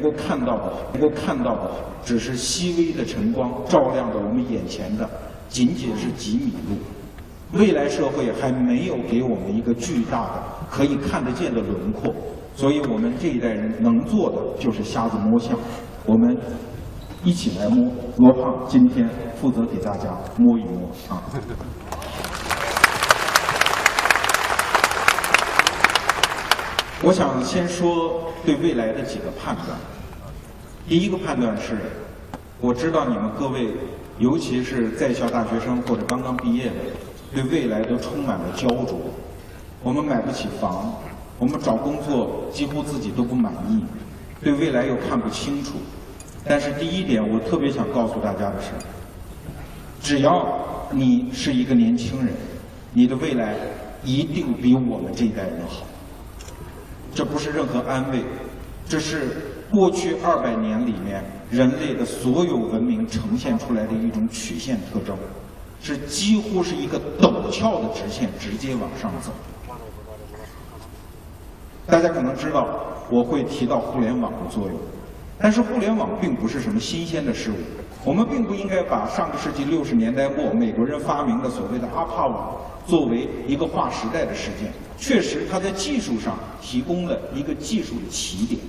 能够看到的，能够看到的只是细微的晨光照亮着我们眼前的，仅仅是几米路。未来社会还没有给我们一个巨大的可以看得见的轮廓，所以我们这一代人能做的就是瞎子摸象。我们一起来摸，罗胖今天负责给大家摸一摸啊。我想先说对未来的几个判断。第一个判断是，我知道你们各位，尤其是在校大学生或者刚刚毕业的，对未来都充满了焦灼。我们买不起房，我们找工作几乎自己都不满意，对未来又看不清楚。但是第一点，我特别想告诉大家的是，只要你是一个年轻人，你的未来一定比我们这一代人好。这不是任何安慰，这是过去二百年里面人类的所有文明呈现出来的一种曲线特征，是几乎是一个陡峭的直线，直接往上走。大家可能知道我会提到互联网的作用，但是互联网并不是什么新鲜的事物，我们并不应该把上个世纪六十年代末美国人发明的所谓的阿帕网作为一个划时代的事件。确实，它在技术上提供了一个技术的起点，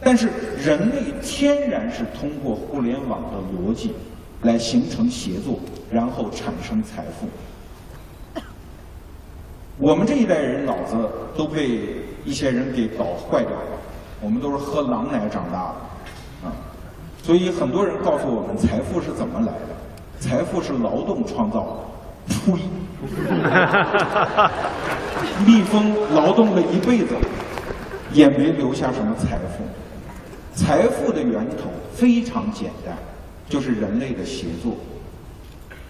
但是人类天然是通过互联网的逻辑来形成协作，然后产生财富。我们这一代人脑子都被一些人给搞坏掉了，我们都是喝狼奶长大的，所以很多人告诉我们财富是怎么来的，财富是劳动创造的，呸！蜜蜂劳动了一辈子，也没留下什么财富。财富的源头非常简单，就是人类的协作。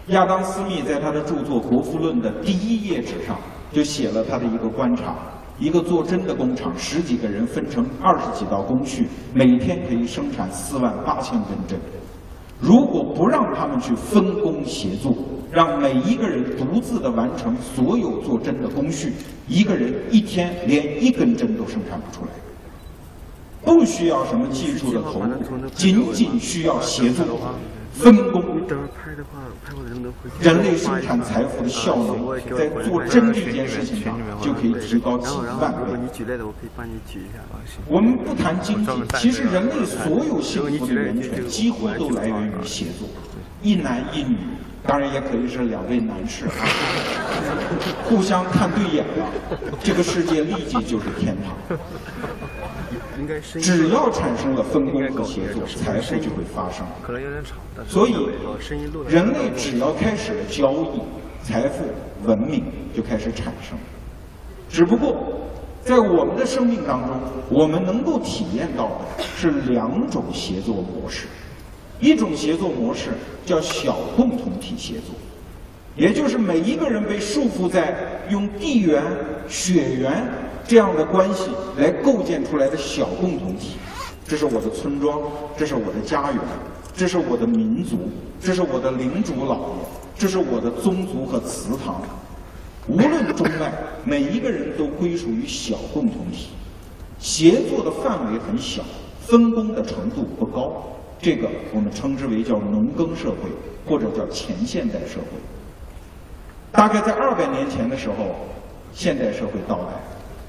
亚当·斯密在他的著作《国富论》的第一页纸上就写了他的一个观察：一个做针的工厂，十几个人分成二十几道工序，每天可以生产四万八千根针。如果不让他们去分工协作，让每一个人独自的完成所有做针的工序，一个人一天连一根针都生产不出来。不需要什么技术的投入，仅仅需要协作、分工。人类生产财富的效能，在做针这件事情上就可以提高几万倍。我们不谈经济，其实人类所有幸福的源泉几乎都来源于协作，一男一女。当然也可以是两位男士啊，互相看对眼了，这个世界立即就是天堂。只要产生了分工和协作，财富就会发生。所以，人类只要开始了交易，财富、文明就开始产生。只不过，在我们的生命当中，我们能够体验到的是两种协作模式。一种协作模式叫小共同体协作，也就是每一个人被束缚在用地缘、血缘这样的关系来构建出来的小共同体。这是我的村庄，这是我的家园，这是我的民族，这是我的领主老爷，这是我的宗族和祠堂。无论中外，每一个人都归属于小共同体，协作的范围很小，分工的程度不高。这个我们称之为叫农耕社会，或者叫前现代社会。大概在二百年前的时候，现代社会到来，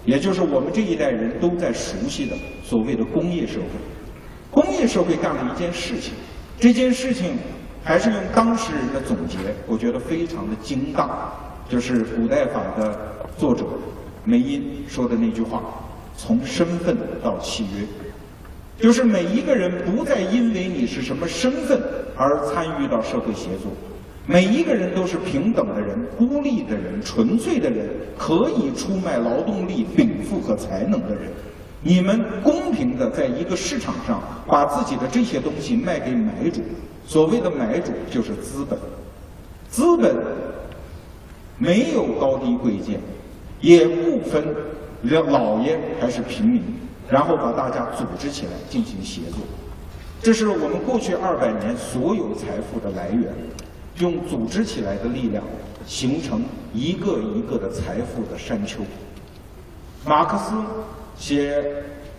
也就是我们这一代人都在熟悉的所谓的工业社会。工业社会干了一件事情，这件事情还是用当事人的总结，我觉得非常的精当，就是古代法的作者梅因说的那句话：从身份到契约。就是每一个人不再因为你是什么身份而参与到社会协作，每一个人都是平等的人、孤立的人、纯粹的人，可以出卖劳动力、禀赋和才能的人。你们公平的在一个市场上把自己的这些东西卖给买主，所谓的买主就是资本。资本没有高低贵贱，也不分老爷还是平民。然后把大家组织起来进行协作，这是我们过去二百年所有财富的来源，用组织起来的力量形成一个一个的财富的山丘。马克思写《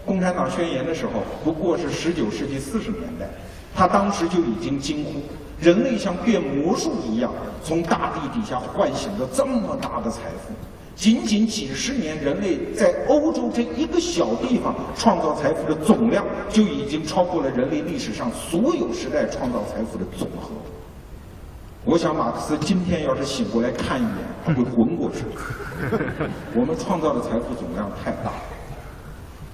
共产党宣言的时候，不过是十九世纪四十年代，他当时就已经惊呼：人类像变魔术一样，从大地底下唤醒了这么大的财富。仅仅几十年，人类在欧洲这一个小地方创造财富的总量，就已经超过了人类历史上所有时代创造财富的总和。我想，马克思今天要是醒过来看一眼，他会昏过去。我们创造的财富总量太大，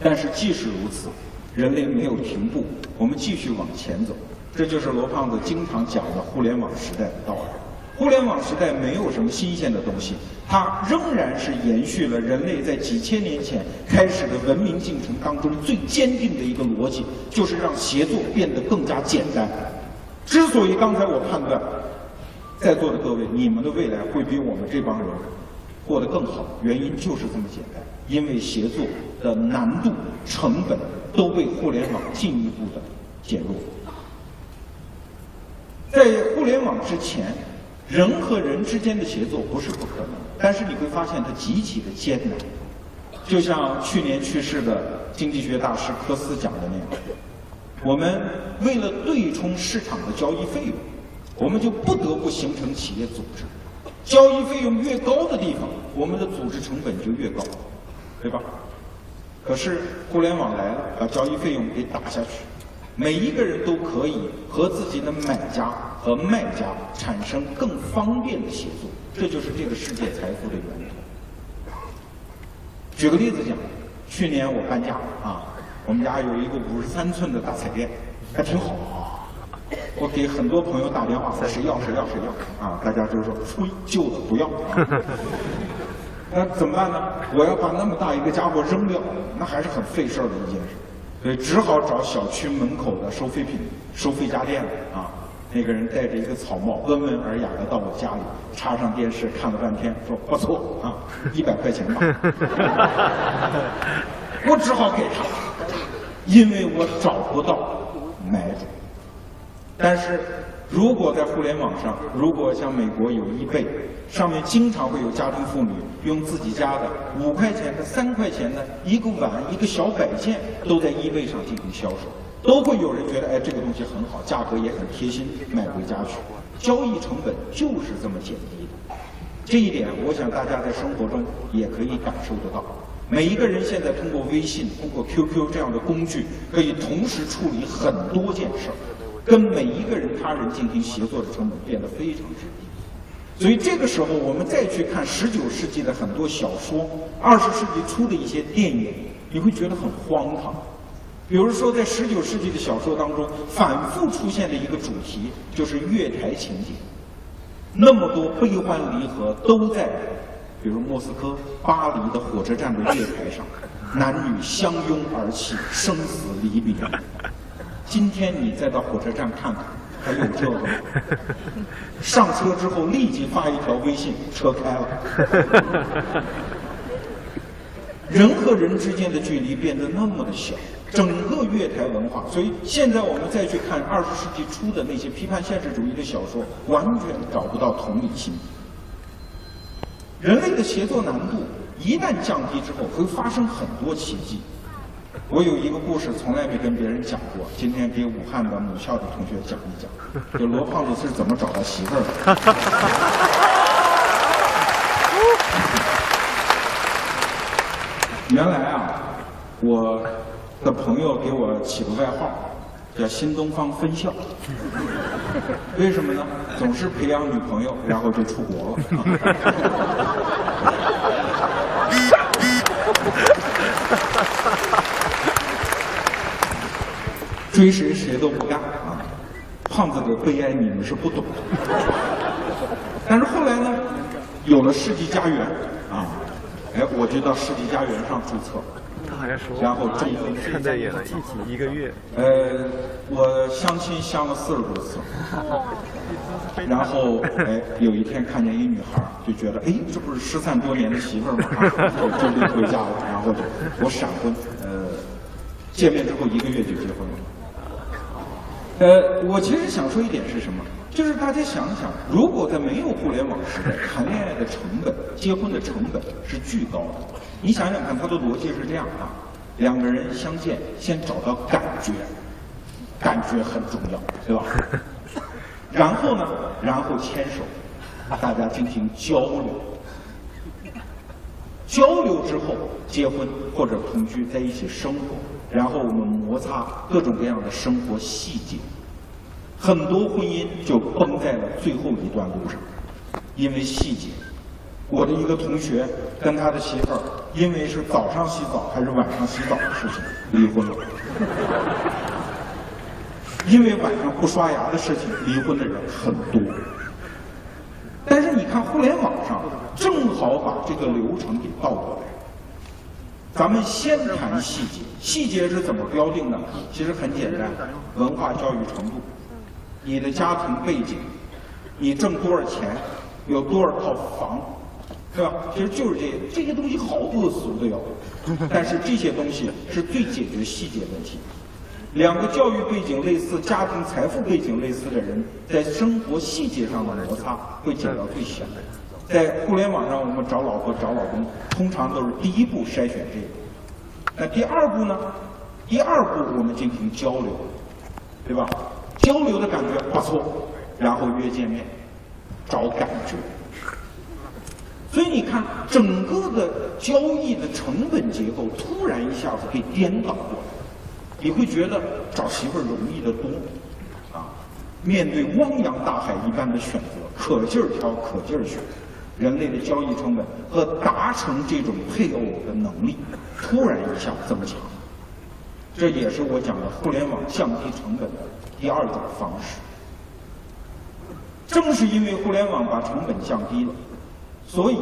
但是即使如此，人类没有停步，我们继续往前走。这就是罗胖子经常讲的互联网时代的道理。互联网时代没有什么新鲜的东西，它仍然是延续了人类在几千年前开始的文明进程当中最坚定的一个逻辑，就是让协作变得更加简单。之所以刚才我判断。在座的各位，你们的未来会比我们这帮人过得更好，原因就是这么简单，因为协作的难度、成本都被互联网进一步的减弱。在互联网之前，人和人之间的协作不是不可能，但是你会发现它极其的艰难。就像去年去世的经济学大师科斯讲的那样，我们为了对冲市场的交易费用。我们就不得不形成企业组织，交易费用越高的地方，我们的组织成本就越高，对吧？可是互联网来了，把交易费用给打下去，每一个人都可以和自己的买家和卖家产生更方便的协作，这就是这个世界财富的源头。举个例子讲，去年我搬家啊，我们家有一个五十三寸的大彩电，还挺好。我给很多朋友打电话，说谁要谁要谁要啊！大家就是说，吹旧的不要。那怎么办呢？我要把那么大一个家伙扔掉，那还是很费事儿的一件事。所以只好找小区门口的收废品、收废家电啊。那个人戴着一个草帽，温文尔雅的到我家里，插上电视看了半天，说不错啊，一百块钱吧。我只好给他，因为我找不到买主。但是，如果在互联网上，如果像美国有易贝，上面经常会有家庭妇女用自己家的五块钱的、三块钱的一个碗、一个小摆件，都在易贝上进行销售，都会有人觉得，哎，这个东西很好，价格也很贴心，买回家去。交易成本就是这么减低的。这一点，我想大家在生活中也可以感受得到。每一个人现在通过微信、通过 QQ 这样的工具，可以同时处理很多件事儿。跟每一个人、他人进行协作的成本变得非常之低，所以这个时候我们再去看十九世纪的很多小说，二十世纪初的一些电影，你会觉得很荒唐。比如说，在十九世纪的小说当中，反复出现的一个主题就是月台情节，那么多悲欢离合都在，比如莫斯科、巴黎的火车站的月台上，男女相拥而泣，生死离别。今天你再到火车站看看，还有这个吗？上车之后立即发一条微信，车开了。人和人之间的距离变得那么的小，整个月台文化。所以现在我们再去看二十世纪初的那些批判现实主义的小说，完全找不到同理心。人类的协作难度一旦降低之后，会发生很多奇迹。我有一个故事，从来没跟别人讲过，今天给武汉的母校的同学讲一讲，就罗胖子是怎么找到媳妇儿的。原来啊，我的朋友给我起个外号，叫新东方分校。为什么呢？总是培养女朋友，然后就出国了。追谁谁都不干啊！胖子的悲哀你们是不懂的。但是后来呢，有了世纪佳缘啊，哎，我就到世纪佳缘上注册，然后中婚看在一起一个月。呃，我相亲相了四十多次，然后哎，有一天看见一女孩，就觉得哎，这不是失散多年的媳妇儿吗？就领回家了，然后就我闪婚，呃，见面之后一个月就结婚了。呃，我其实想说一点是什么？就是大家想想，如果在没有互联网时代，谈恋爱的成本、结婚的成本是巨高的。你想想看，它的逻辑是这样啊：两个人相见，先找到感觉，感觉很重要，对吧？然后呢，然后牵手，大家进行交流，交流之后结婚或者同居在一起生活，然后我们摩擦各种各样的生活细节，很多婚姻就崩在了最后一段路上，因为细节。我的一个同学跟他的媳妇儿，因为是早上洗澡还是晚上洗澡的事情离婚了。因为晚上不刷牙的事情离婚的人很多。但是你看互联网上，正好把这个流程给倒过来。咱们先谈细节，细节是怎么标定的？其实很简单，文化教育程度，你的家庭背景，你挣多少钱，有多少套房。对吧？其实就是这些这些东西好恶俗的哟，但是这些东西是最解决细节问题。两个教育背景类似、家庭财富背景类似的人，在生活细节上的摩擦会减到最小。在互联网上，我们找老婆、找老公，通常都是第一步筛选这个。那第二步呢？第二步我们进行交流，对吧？交流的感觉不错，然后约见面，找感觉。所以你看，整个的交易的成本结构突然一下子给颠倒过来，你会觉得找媳妇儿容易得多，啊，面对汪洋大海一般的选择，可劲儿挑，可劲儿选，人类的交易成本和达成这种配偶的能力，突然一下增强，这也是我讲的互联网降低成本的第二种方式。正是因为互联网把成本降低了。所以，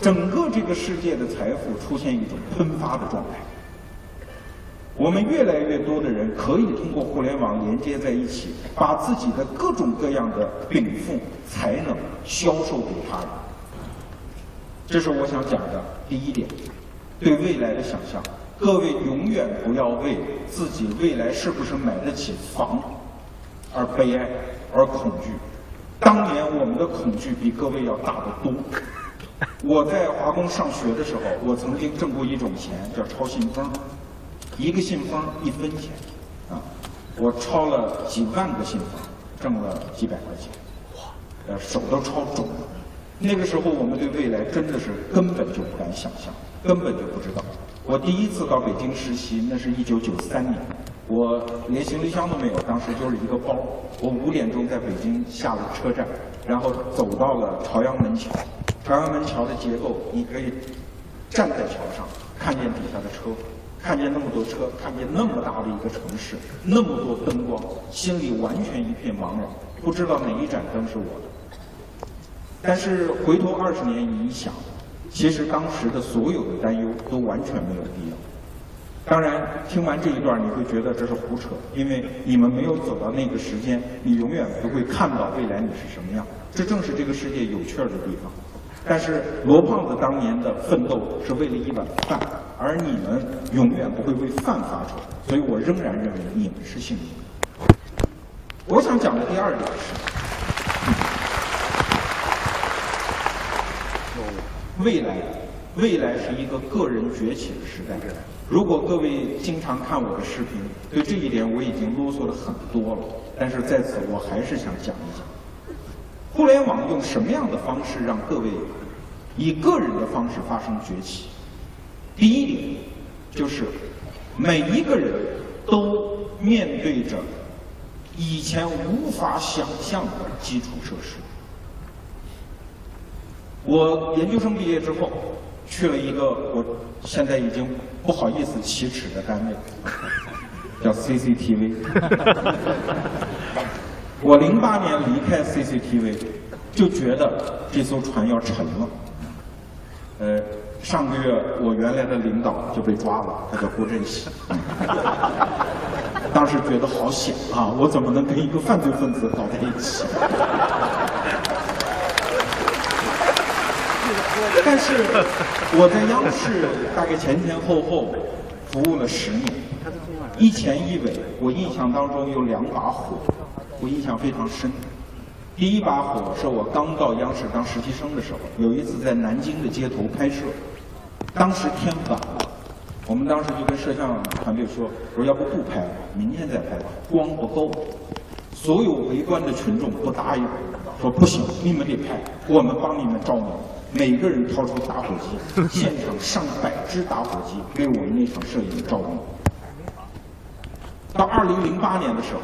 整个这个世界的财富出现一种喷发的状态。我们越来越多的人可以通过互联网连接在一起，把自己的各种各样的禀赋、才能销售给他人。这是我想讲的第一点，对未来的想象。各位永远不要为自己未来是不是买得起房而悲哀而恐惧。当年我们的恐惧比各位要大得多。我在华工上学的时候，我曾经挣过一种钱，叫抄信封，一个信封一分钱，啊，我抄了几万个信封，挣了几百块钱，哇，呃，手都抄肿了。那个时候我们对未来真的是根本就不敢想象，根本就不知道。我第一次到北京实习，那是一九九三年，我连行李箱都没有，当时就是一个包。我五点钟在北京下了车站，然后走到了朝阳门桥。朝阳门桥的结构，你可以站在桥上，看见底下的车，看见那么多车，看见那么大的一个城市，那么多灯光，心里完全一片茫然，不知道哪一盏灯是我的。但是回头二十年你一想，其实当时的所有的担忧都完全没有必要。当然，听完这一段，你会觉得这是胡扯，因为你们没有走到那个时间，你永远不会看到未来你是什么样。这正是这个世界有趣儿的地方。但是罗胖子当年的奋斗是为了一碗饭，而你们永远不会为饭发愁，所以我仍然认为你们是幸运的。我想讲的第二点是，未来，未来是一个个人崛起的时代。如果各位经常看我的视频，对这一点我已经啰嗦了很多了，但是在此我还是想讲一讲。互联网用什么样的方式让各位以个人的方式发生崛起？第一点就是每一个人都面对着以前无法想象的基础设施。我研究生毕业之后去了一个我现在已经不好意思启齿的单位，叫 CCTV。我零八年离开 CCTV，就觉得这艘船要沉了。呃，上个月我原来的领导就被抓了，他叫郭振喜。当时觉得好险啊！我怎么能跟一个犯罪分子搞在一起？但是我在央视大概前前后后服务了十年，一前一尾，我印象当中有两把火。我印象非常深，第一把火是我刚到央视当实习生的时候，有一次在南京的街头拍摄，当时天晚了，我们当时就跟摄像团队说：“说要不不拍了，明天再拍吧，光不够。”所有围观的群众不答应，说：“不行，你们得拍，我们帮你们照明。”每个人掏出打火机，现场上百支打火机给我们那场摄影照明。到二零零八年的时候，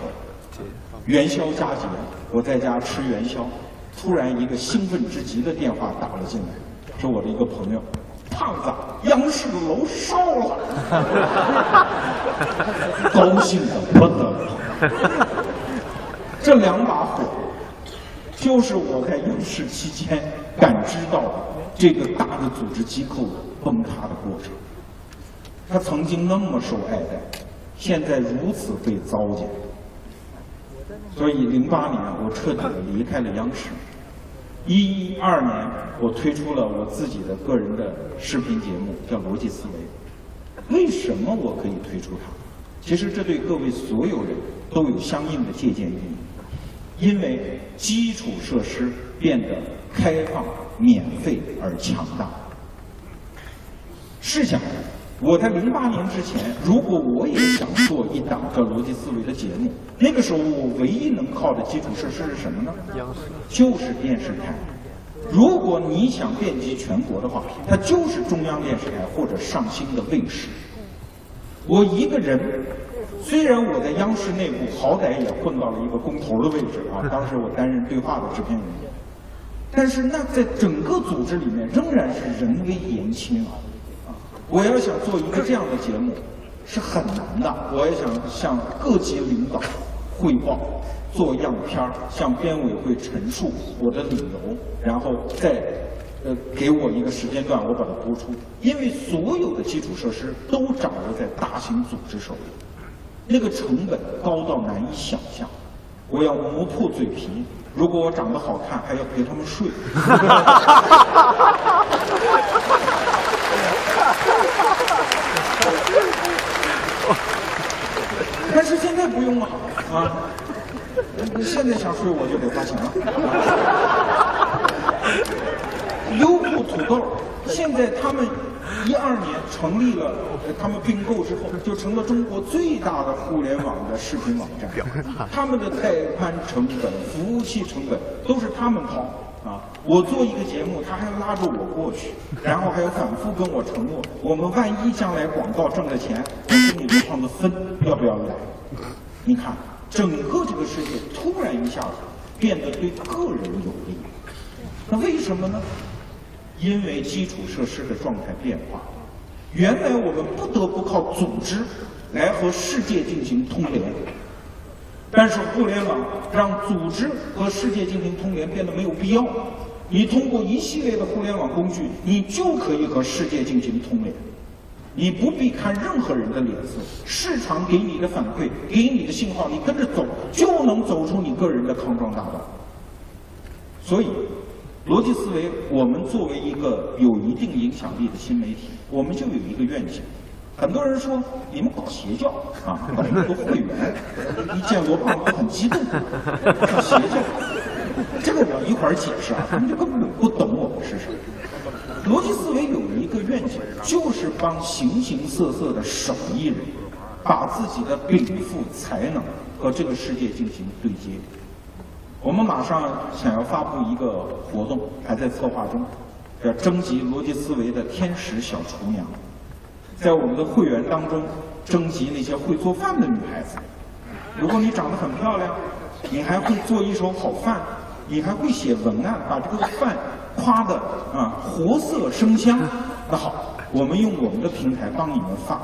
元宵佳节，我在家吃元宵，突然一个兴奋至极的电话打了进来，是我的一个朋友。胖子，央视的楼烧了，高兴的不得了。这两把火，就是我在央视期间感知到的这个大的组织机构崩塌的过程。他曾经那么受爱戴，现在如此被糟践。所以，零八年我彻底的离开了央视。一一二年，我推出了我自己的个人的视频节目，叫《逻辑思维》。为什么我可以推出它？其实这对各位所有人都有相应的借鉴意义。因为基础设施变得开放、免费而强大。试想，我在零八年之前，如果我也想做一档叫《逻辑思维》的节目，那个时候我唯一能靠的基础设施是什么呢？就是电视台。如果你想遍及全国的话，它就是中央电视台或者上星的卫视。我一个人，虽然我在央视内部好歹也混到了一个工头的位置啊，当时我担任对话的制片人，但是那在整个组织里面仍然是人微言轻啊。我要想做一个这样的节目，是很难的。我也想向各级领导汇报。做样片儿，向编委会陈述我的理由，然后再呃给我一个时间段，我把它播出。因为所有的基础设施都掌握在大型组织手里，那个成本高到难以想象。我要磨破嘴皮，如果我长得好看，还要陪他们睡。但是现在不用了啊。现在想睡我就得花钱了。优酷土豆现在他们一二年成立了，他们并购之后就成了中国最大的互联网的视频网站。他们的带宽成本、服务器成本都是他们掏啊！我做一个节目，他还拉着我过去，然后还要反复跟我承诺：我们万一将来广告挣了钱，我跟你多少的分，要不要来？你看。整个这个世界突然一下子变得对个人有利，那为什么呢？因为基础设施的状态变化。原来我们不得不靠组织来和世界进行通联，但是互联网让组织和世界进行通联变得没有必要。你通过一系列的互联网工具，你就可以和世界进行通联。你不必看任何人的脸色，市场给你的反馈，给你的信号，你跟着走，就能走出你个人的康庄大道。所以，逻辑思维，我们作为一个有一定影响力的新媒体，我们就有一个愿景。很多人说你们搞邪教啊，搞那么多会员，一见罗胖都很激动，搞邪教，这个我一会儿解释啊，他们就根本不懂我们是什么。逻辑思维有一个愿景，就是帮形形色色的手艺人，把自己的禀赋才能和这个世界进行对接。我们马上想要发布一个活动，还在策划中，要征集逻辑思维的天使小厨娘，在我们的会员当中征集那些会做饭的女孩子。如果你长得很漂亮，你还会做一手好饭，你还会写文案，把这个饭。夸的啊，活色生香。那好，我们用我们的平台帮你们发，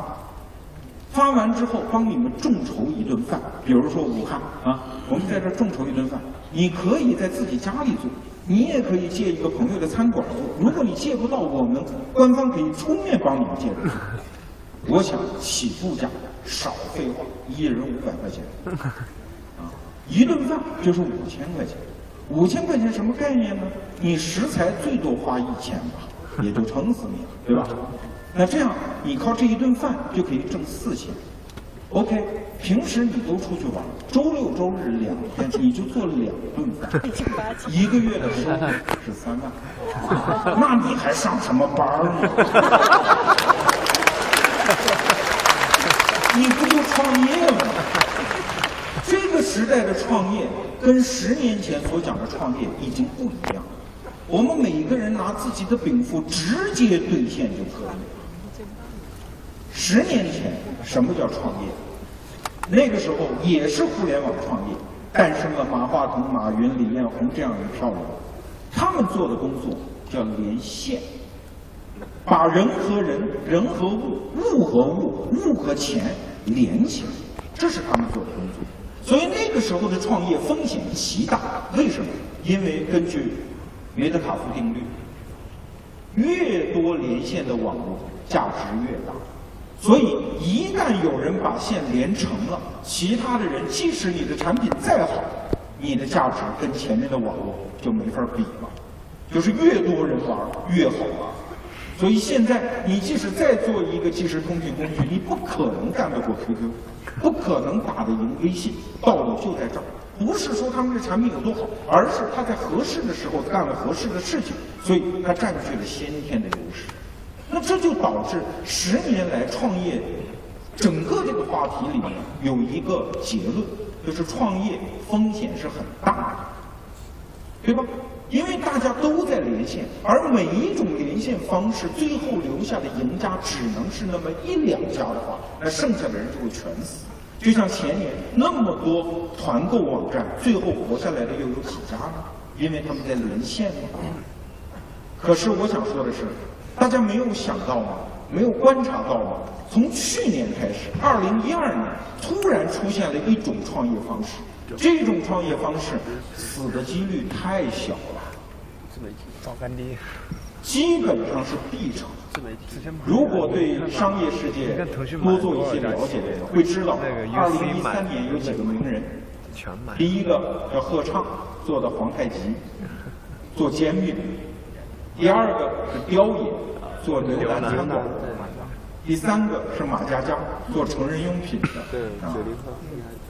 发完之后帮你们众筹一顿饭。比如说武汉啊，我们在这众筹一顿饭，你可以在自己家里做，你也可以借一个朋友的餐馆做。如果你借不到，我们官方可以出面帮你们借。我想起步价少废话，一人五百块钱，啊，一顿饭就是五千块钱。五千块钱什么概念呢？你食材最多花一千吧，也就撑死你了，对吧？那这样你靠这一顿饭就可以挣四千。OK，平时你都出去玩，周六周日两天你就做两顿饭，一个月的收入是三万，那你还上什么班呢？你不就创业吗。这个时代的创业跟十年前所讲的创业已经不一样了。我们每一个人拿自己的禀赋直接兑现就可以了。十年前什么叫创业？那个时候也是互联网创业，诞生了马化腾、马云、李彦宏这样一票人。他们做的工作叫连线，把人和人、人和物、物和物、物和钱连起来，这是他们做的工作。所以那个时候的创业风险极大。为什么？因为根据梅德卡夫定律，越多连线的网络价值越大。所以一旦有人把线连成了，其他的人即使你的产品再好，你的价值跟前面的网络就没法比了。就是越多人玩越好玩。所以现在你即使再做一个即时通讯工具，你不可能干得过 QQ，不可能打得赢微信。道理就在这儿。不是说他们的产品有多好，而是他在合适的时候干了合适的事情，所以他占据了先天的优势。那这就导致十年来创业整个这个话题里面有一个结论，就是创业风险是很大的，对吧？因为大家都在连线，而每一种连线方式最后留下的赢家只能是那么一两家的话，那剩下的人就会全死。就像前年那么多团购网站，最后活下来的又有几家呢？因为他们在连线嘛。可是我想说的是，大家没有想到吗？没有观察到吗？从去年开始，二零一二年突然出现了一种创业方式，这种创业方式死的几率太小了，找干爹，基本上是必成。如果对商业世界多做一些了解的人，会知道，二零一三年有几个名人，第一个叫贺畅，做的皇太极，做煎饼；第二个是雕爷，做牛腩餐馆；第三个是马佳佳，做成人用品的啊。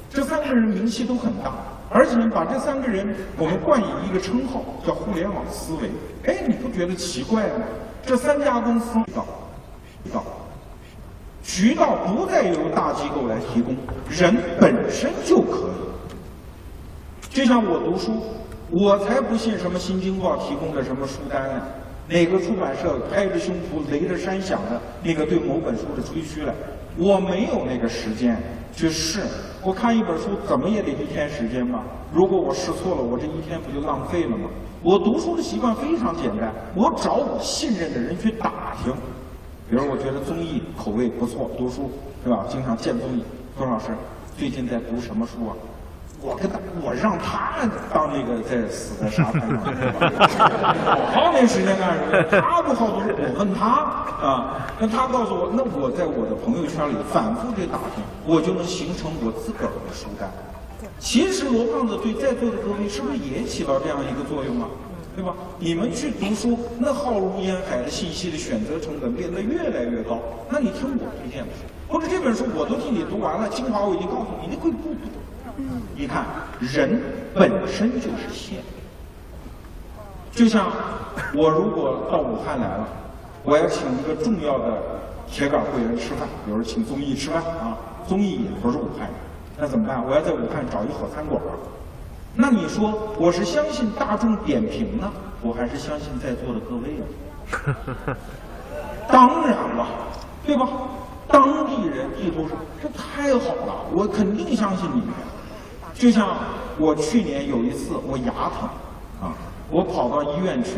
这三个人名气都很大，而且把这三个人我们冠以一个称号，叫“互联网思维”。哎，你不觉得奇怪吗？这三家公司渠道，渠道，渠道不再由大机构来提供，人本身就可以。就像我读书，我才不信什么新京报提供的什么书单呢？哪个出版社拍着胸脯、擂着山响的那个对某本书的吹嘘来？我没有那个时间去试。我看一本书怎么也得一天时间吧？如果我试错了，我这一天不就浪费了吗？我读书的习惯非常简单，我找我信任的人去打听。比如我觉得综艺口味不错，读书是吧？经常见综艺。周老师最近在读什么书啊？我跟他，我让他当那个在死在沙滩上，我 好没时间干什么？他不好读，我问他啊，那他告诉我，那我在我的朋友圈里反复的打听，我就能形成我自个儿的书单。其实罗胖子对在座的各位是不是也起到这样一个作用啊？对吧？你们去读书，那浩如烟海的信息的选择成本变得越来越高。那你听我推荐的书，或者这本书我都替你读完了，精华我已经告诉你，你可以不读？你看，人本身就是线。就像我如果到武汉来了，我要请一个重要的铁杆会员吃饭，比如请综艺吃饭啊，综艺也不是武汉人。那怎么办？我要在武汉找一好餐馆那你说我是相信大众点评呢，我还是相信在座的各位呢？当然了，对吧？当地人地头上，这太好了，我肯定相信你们。就像我去年有一次我牙疼，啊，我跑到医院去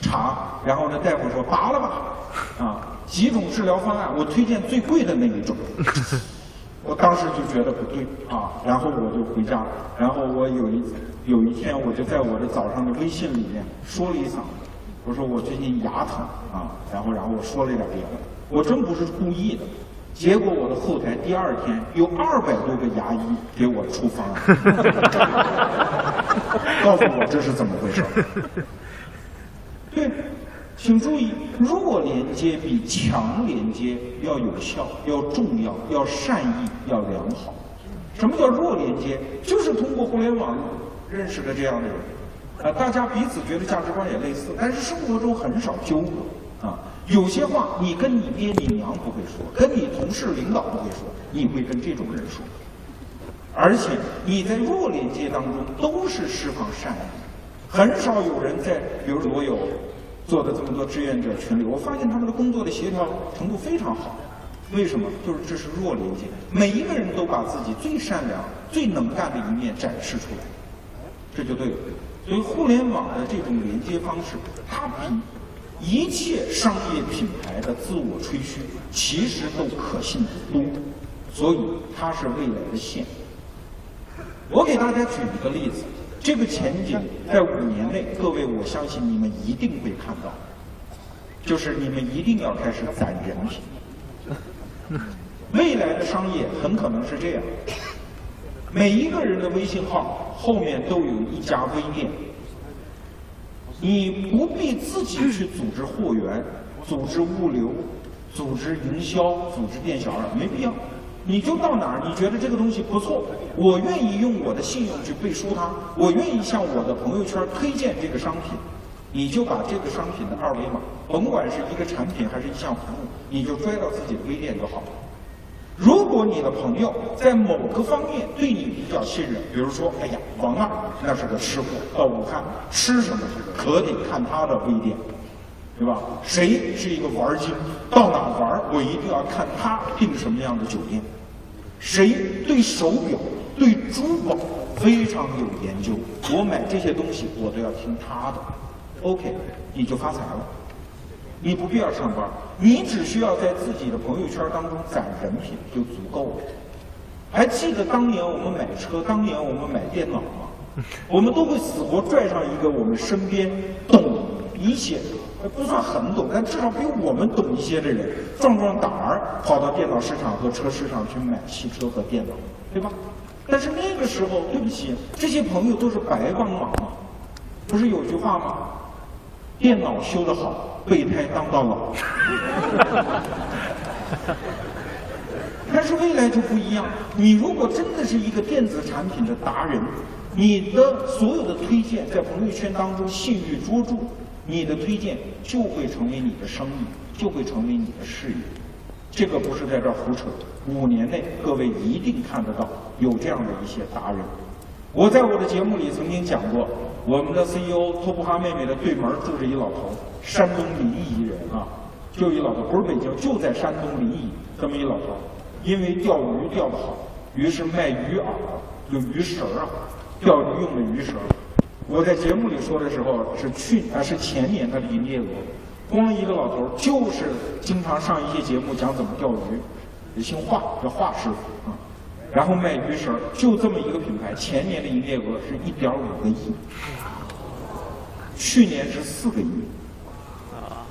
查，然后那大夫说拔了吧，啊，几种治疗方案，我推荐最贵的那一种。我当时就觉得不对啊，然后我就回家，然后我有一有一天我就在我的早上的微信里面说了一嗓子，我说我最近牙疼啊，然后然后我说了一点别的，我真不是故意的，结果我的后台第二天有二百多个牙医给我出方案，告诉我这是怎么回事，对。请注意，弱连接比强连接要有效、要重要、要善意、要良好。什么叫弱连接？就是通过互联网认识的这样的人，啊，大家彼此觉得价值观也类似，但是生活中很少纠葛，啊，有些话你跟你爹你娘不会说，跟你同事领导不会说，你会跟这种人说。而且你在弱连接当中都是释放善意，很少有人在，比如我有做的这么多志愿者群里，我发现他们的工作的协调程度非常好。为什么？就是这是弱连接，每一个人都把自己最善良、最能干的一面展示出来，这就对了。所以互联网的这种连接方式，它比一切商业品牌的自我吹嘘其实都可信得多，所以它是未来的线。我给大家举一个例子，这个前景在五年内，各位我相信你们一定会看到，就是你们一定要开始攒人品。未来的商业很可能是这样：每一个人的微信号后面都有一家微店，你不必自己去组织货源、组织物流、组织营销、组织店小二，没必要。你就到哪儿，你觉得这个东西不错，我愿意用我的信用去背书它，我愿意向我的朋友圈推荐这个商品，你就把这个商品的二维码，甭管是一个产品还是一项服务，你就拽到自己的微店就好了。如果你的朋友在某个方面对你比较信任，比如说，哎呀，王二那是个吃货，到武汉吃什么可得看他的微店。对吧？谁是一个玩精？到哪玩我一定要看他订什么样的酒店。谁对手表、对珠宝非常有研究？我买这些东西，我都要听他的。OK，你就发财了。你不必要上班，你只需要在自己的朋友圈当中攒人品就足够了。还记得当年我们买车，当年我们买电脑吗？我们都会死活拽上一个我们身边懂一些。不算很懂，但至少比我们懂一些的人，壮壮胆儿跑到电脑市场和车市场去买汽车和电脑，对吧？但是那个时候，对不起，这些朋友都是白帮忙！不是有句话吗？电脑修得好，备胎当到老。但是未来就不一样，你如果真的是一个电子产品的达人，你的所有的推荐在朋友圈当中信誉卓著。你的推荐就会成为你的生意，就会成为你的事业。这个不是在这儿胡扯。五年内，各位一定看得到有这样的一些达人。我在我的节目里曾经讲过，我们的 CEO 托布哈妹妹的对门住着一老头，山东临沂人啊，就一老头，不是北京，就在山东临沂这么一老头，因为钓鱼钓得好，于是卖鱼饵，就鱼食啊，钓鱼用的鱼食。我在节目里说的时候是去啊是前年他的营业额，光一个老头就是经常上一些节目讲怎么钓鱼，姓华叫华师傅啊，然后卖鱼食就这么一个品牌，前年的营业额是一点五个亿，去年是四个亿，啊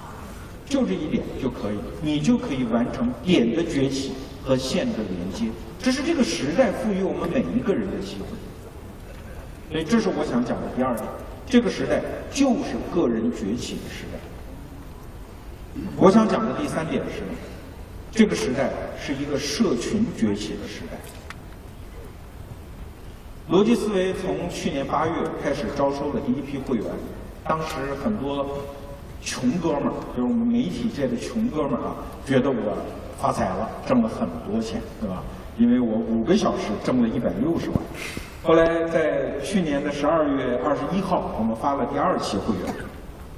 就这一点就可以，你就可以完成点的崛起和线的连接，这是这个时代赋予我们每一个人的机会。所以，这是我想讲的第二点。这个时代就是个人崛起的时代。我想讲的第三点是，这个时代是一个社群崛起的时代。逻辑思维从去年八月开始招收了第一批会员，当时很多穷哥们儿，就是我们媒体界的穷哥们儿啊，觉得我发财了，挣了很多钱，对吧？因为我五个小时挣了一百六十万。后来在去年的十二月二十一号，我们发了第二期会员，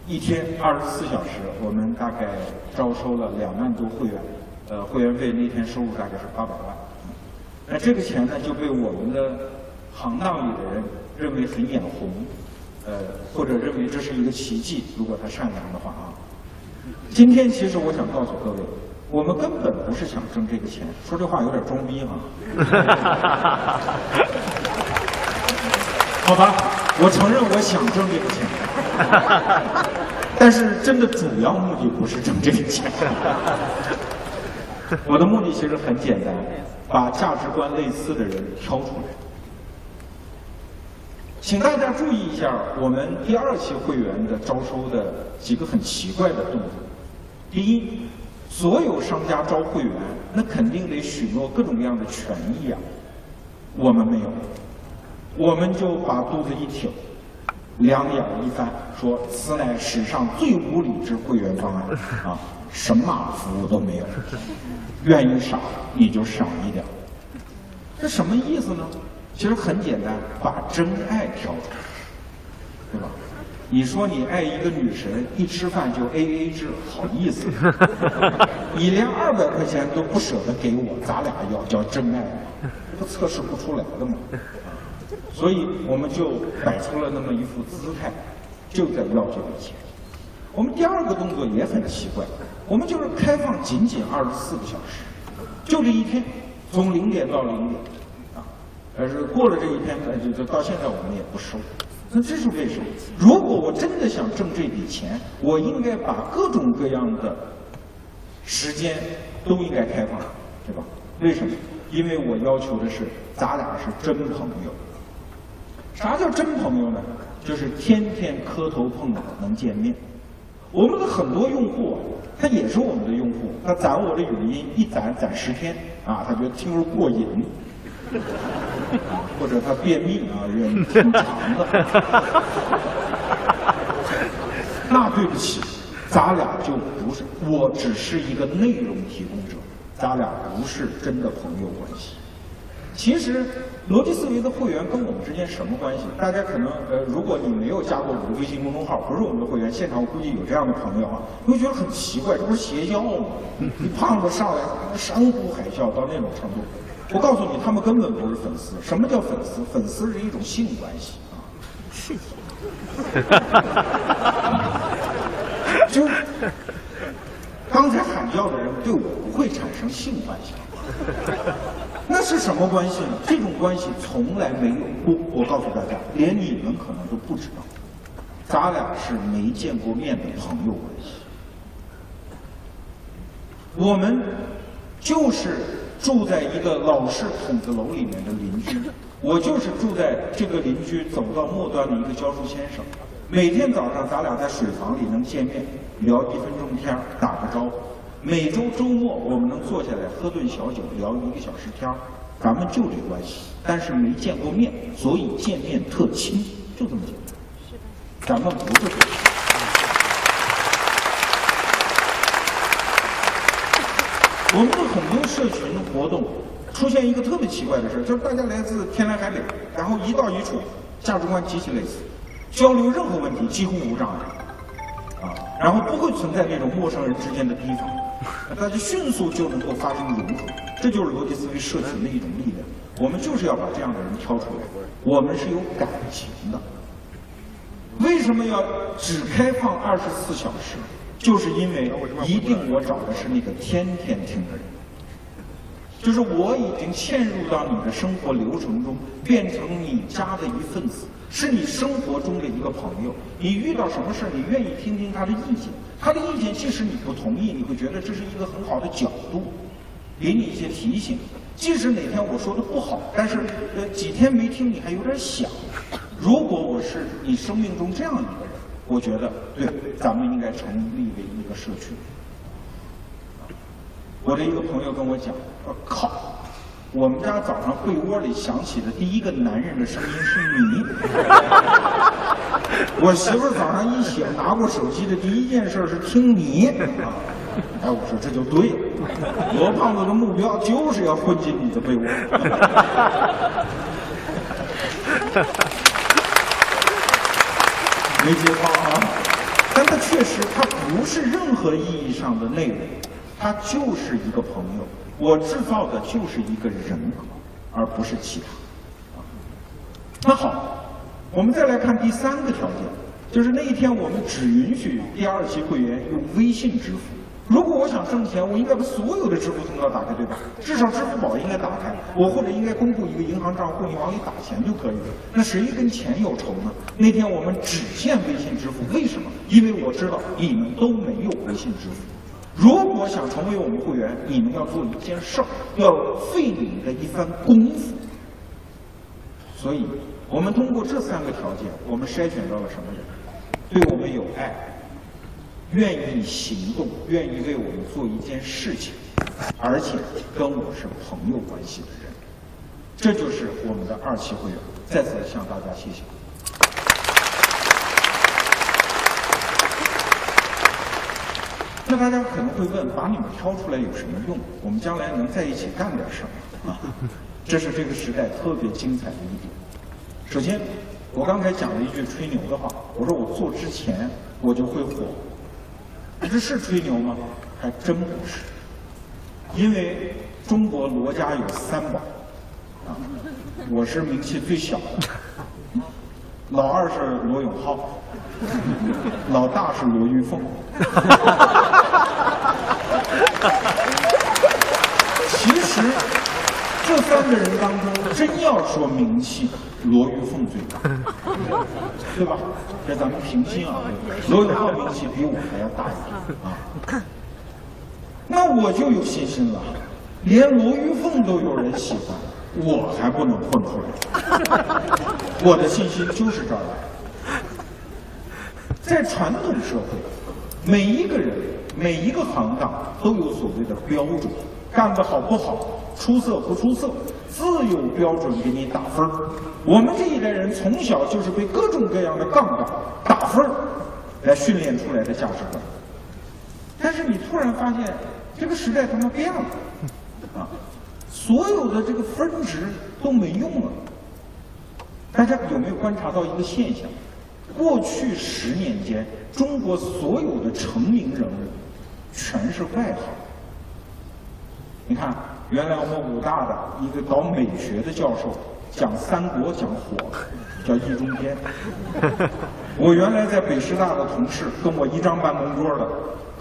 一天二十四小时，我们大概招收了两万多会员，呃，会员费那天收入大概是八百万。那这个钱呢，就被我们的行当里的人认为很眼红，呃，或者认为这是一个奇迹，如果他善良的话啊。今天其实我想告诉各位。我们根本不是想挣这个钱，说这话有点装逼哈。好吧，我承认我想挣这个钱，但是真的主要目的不是挣这个钱。我的目的其实很简单，把价值观类似的人挑出来。请大家注意一下我们第二期会员的招收的几个很奇怪的动作。第一。所有商家招会员，那肯定得许诺各种各样的权益啊。我们没有，我们就把肚子一挺，两眼一翻，说此乃史上最无理之会员方案啊！什么服务都没有，愿意赏你就赏一点。这什么意思呢？其实很简单，把真爱挑出来，对吧？你说你爱一个女神，一吃饭就 A A 制，好意思？你连二百块钱都不舍得给我，咱俩要叫真爱吗？这测试不出来的嘛。所以我们就摆出了那么一副姿态，就在要这笔钱。我们第二个动作也很奇怪，我们就是开放仅仅二十四个小时，就这一天，从零点到零点，啊，但是过了这一天，就就到现在我们也不收。那这是为什么？如果我真的想挣这笔钱，我应该把各种各样的时间都应该开放，对吧？为什么？因为我要求的是咱俩是真朋友。啥叫真朋友呢？就是天天磕头碰脑能见面。我们的很多用户，他也是我们的用户，他攒我的语音一攒攒十天啊，他觉得听着过瘾。或者他便秘啊，人挺长的。那对不起，咱俩就不是，我只是一个内容提供者，咱俩不是真的朋友关系。其实，逻辑思维的会员跟我们之间什么关系？大家可能呃，如果你没有加过我的微信公众号，不是我们的会员，现场我估计有这样的朋友啊，会觉得很奇怪，这不是邪教吗？胖子上来山呼海啸到那种程度。我告诉你，他们根本不是粉丝。什么叫粉丝？粉丝是一种性关系啊。是。就刚才喊叫的人对我不会产生性关系。那是什么关系呢？这种关系从来没有过。我告诉大家，连你们可能都不知道，咱俩是没见过面的朋友关系。我们就是。住在一个老式筒子楼里面的邻居，我就是住在这个邻居走到末端的一个教书先生。每天早上咱俩在水房里能见面，聊一分钟天儿打个招呼。每周周末我们能坐下来喝顿小酒，聊一个小时天儿咱们就这关系。但是没见过面，所以见面特亲，就这么简单。是的，咱们不是。我们的很多社群活动出现一个特别奇怪的事就是大家来自天南海北，然后一到一处，价值观极其类似，交流任何问题几乎无障碍，啊，然后不会存在那种陌生人之间的提防，大家迅速就能够发生融合，这就是逻辑思维社群的一种力量。我们就是要把这样的人挑出来，我们是有感情的。为什么要只开放二十四小时？就是因为一定我找的是那个天天听的人，就是我已经嵌入到你的生活流程中，变成你家的一份子，是你生活中的一个朋友。你遇到什么事儿，你愿意听听他的意见，他的意见即使你不同意，你会觉得这是一个很好的角度，给你一些提醒。即使哪天我说的不好，但是呃几天没听你还有点想。如果我是你生命中这样一个人。我觉得对，咱们应该成立为一个社区。我的一个朋友跟我讲：“我靠，我们家早上被窝里响起的第一个男人的声音是你。我媳妇儿早上一醒，拿过手机的第一件事是听你。哎，我说这就对了，罗胖子的目标就是要混进你的被窝。没接话啊，但它确实，它不是任何意义上的内容，它就是一个朋友。我制造的就是一个人格，而不是其他。那好，我们再来看第三个条件，就是那一天我们只允许第二期会员用微信支付。如果我想挣钱，我应该把所有的支付通道打开，对吧？至少支付宝应该打开，我或者应该公布一个银行账户，你往里打钱就可以了。那谁跟钱有仇呢？那天我们只限微信支付，为什么？因为我知道你们都没有微信支付。如果想成为我们会员，你们要做一件事儿，要费你的一番功夫。所以，我们通过这三个条件，我们筛选到了什么人？对我们有爱。愿意行动，愿意为我们做一件事情，而且跟我是朋友关系的人，这就是我们的二期会员。再次向大家谢谢。那大家可能会问，把你们挑出来有什么用？我们将来能在一起干点什么？啊，这是这个时代特别精彩的一点。首先，我刚才讲了一句吹牛的话，我说我做之前我就会火，这是吹牛吗？还真不是，因为中国罗家有三宝，啊，我是名气最小的，老二是罗永浩，老大是罗玉凤。其实这三个人当中，真要说名气，罗玉凤最大，对吧？这咱们平心啊，罗永浩名气比我还要大一点啊。那我就有信心了，连罗玉凤都有人喜欢，我还不能混出来。我的信心就是这儿来。在传统社会，每一个人、每一个行当都有所谓的标准，干得好不好，出色不出色，自有标准给你打分我们这一代人从小就是被各种各样的杠杆打分来训练出来的价值观。但是你突然发现。这个时代他妈变了，啊，所有的这个分值都没用了。大家有没有观察到一个现象？过去十年间，中国所有的成名人物全是外行。你看，原来我们武大的一个搞美学的教授讲三国讲火了，叫易中天。我原来在北师大的同事跟我一张办公桌的。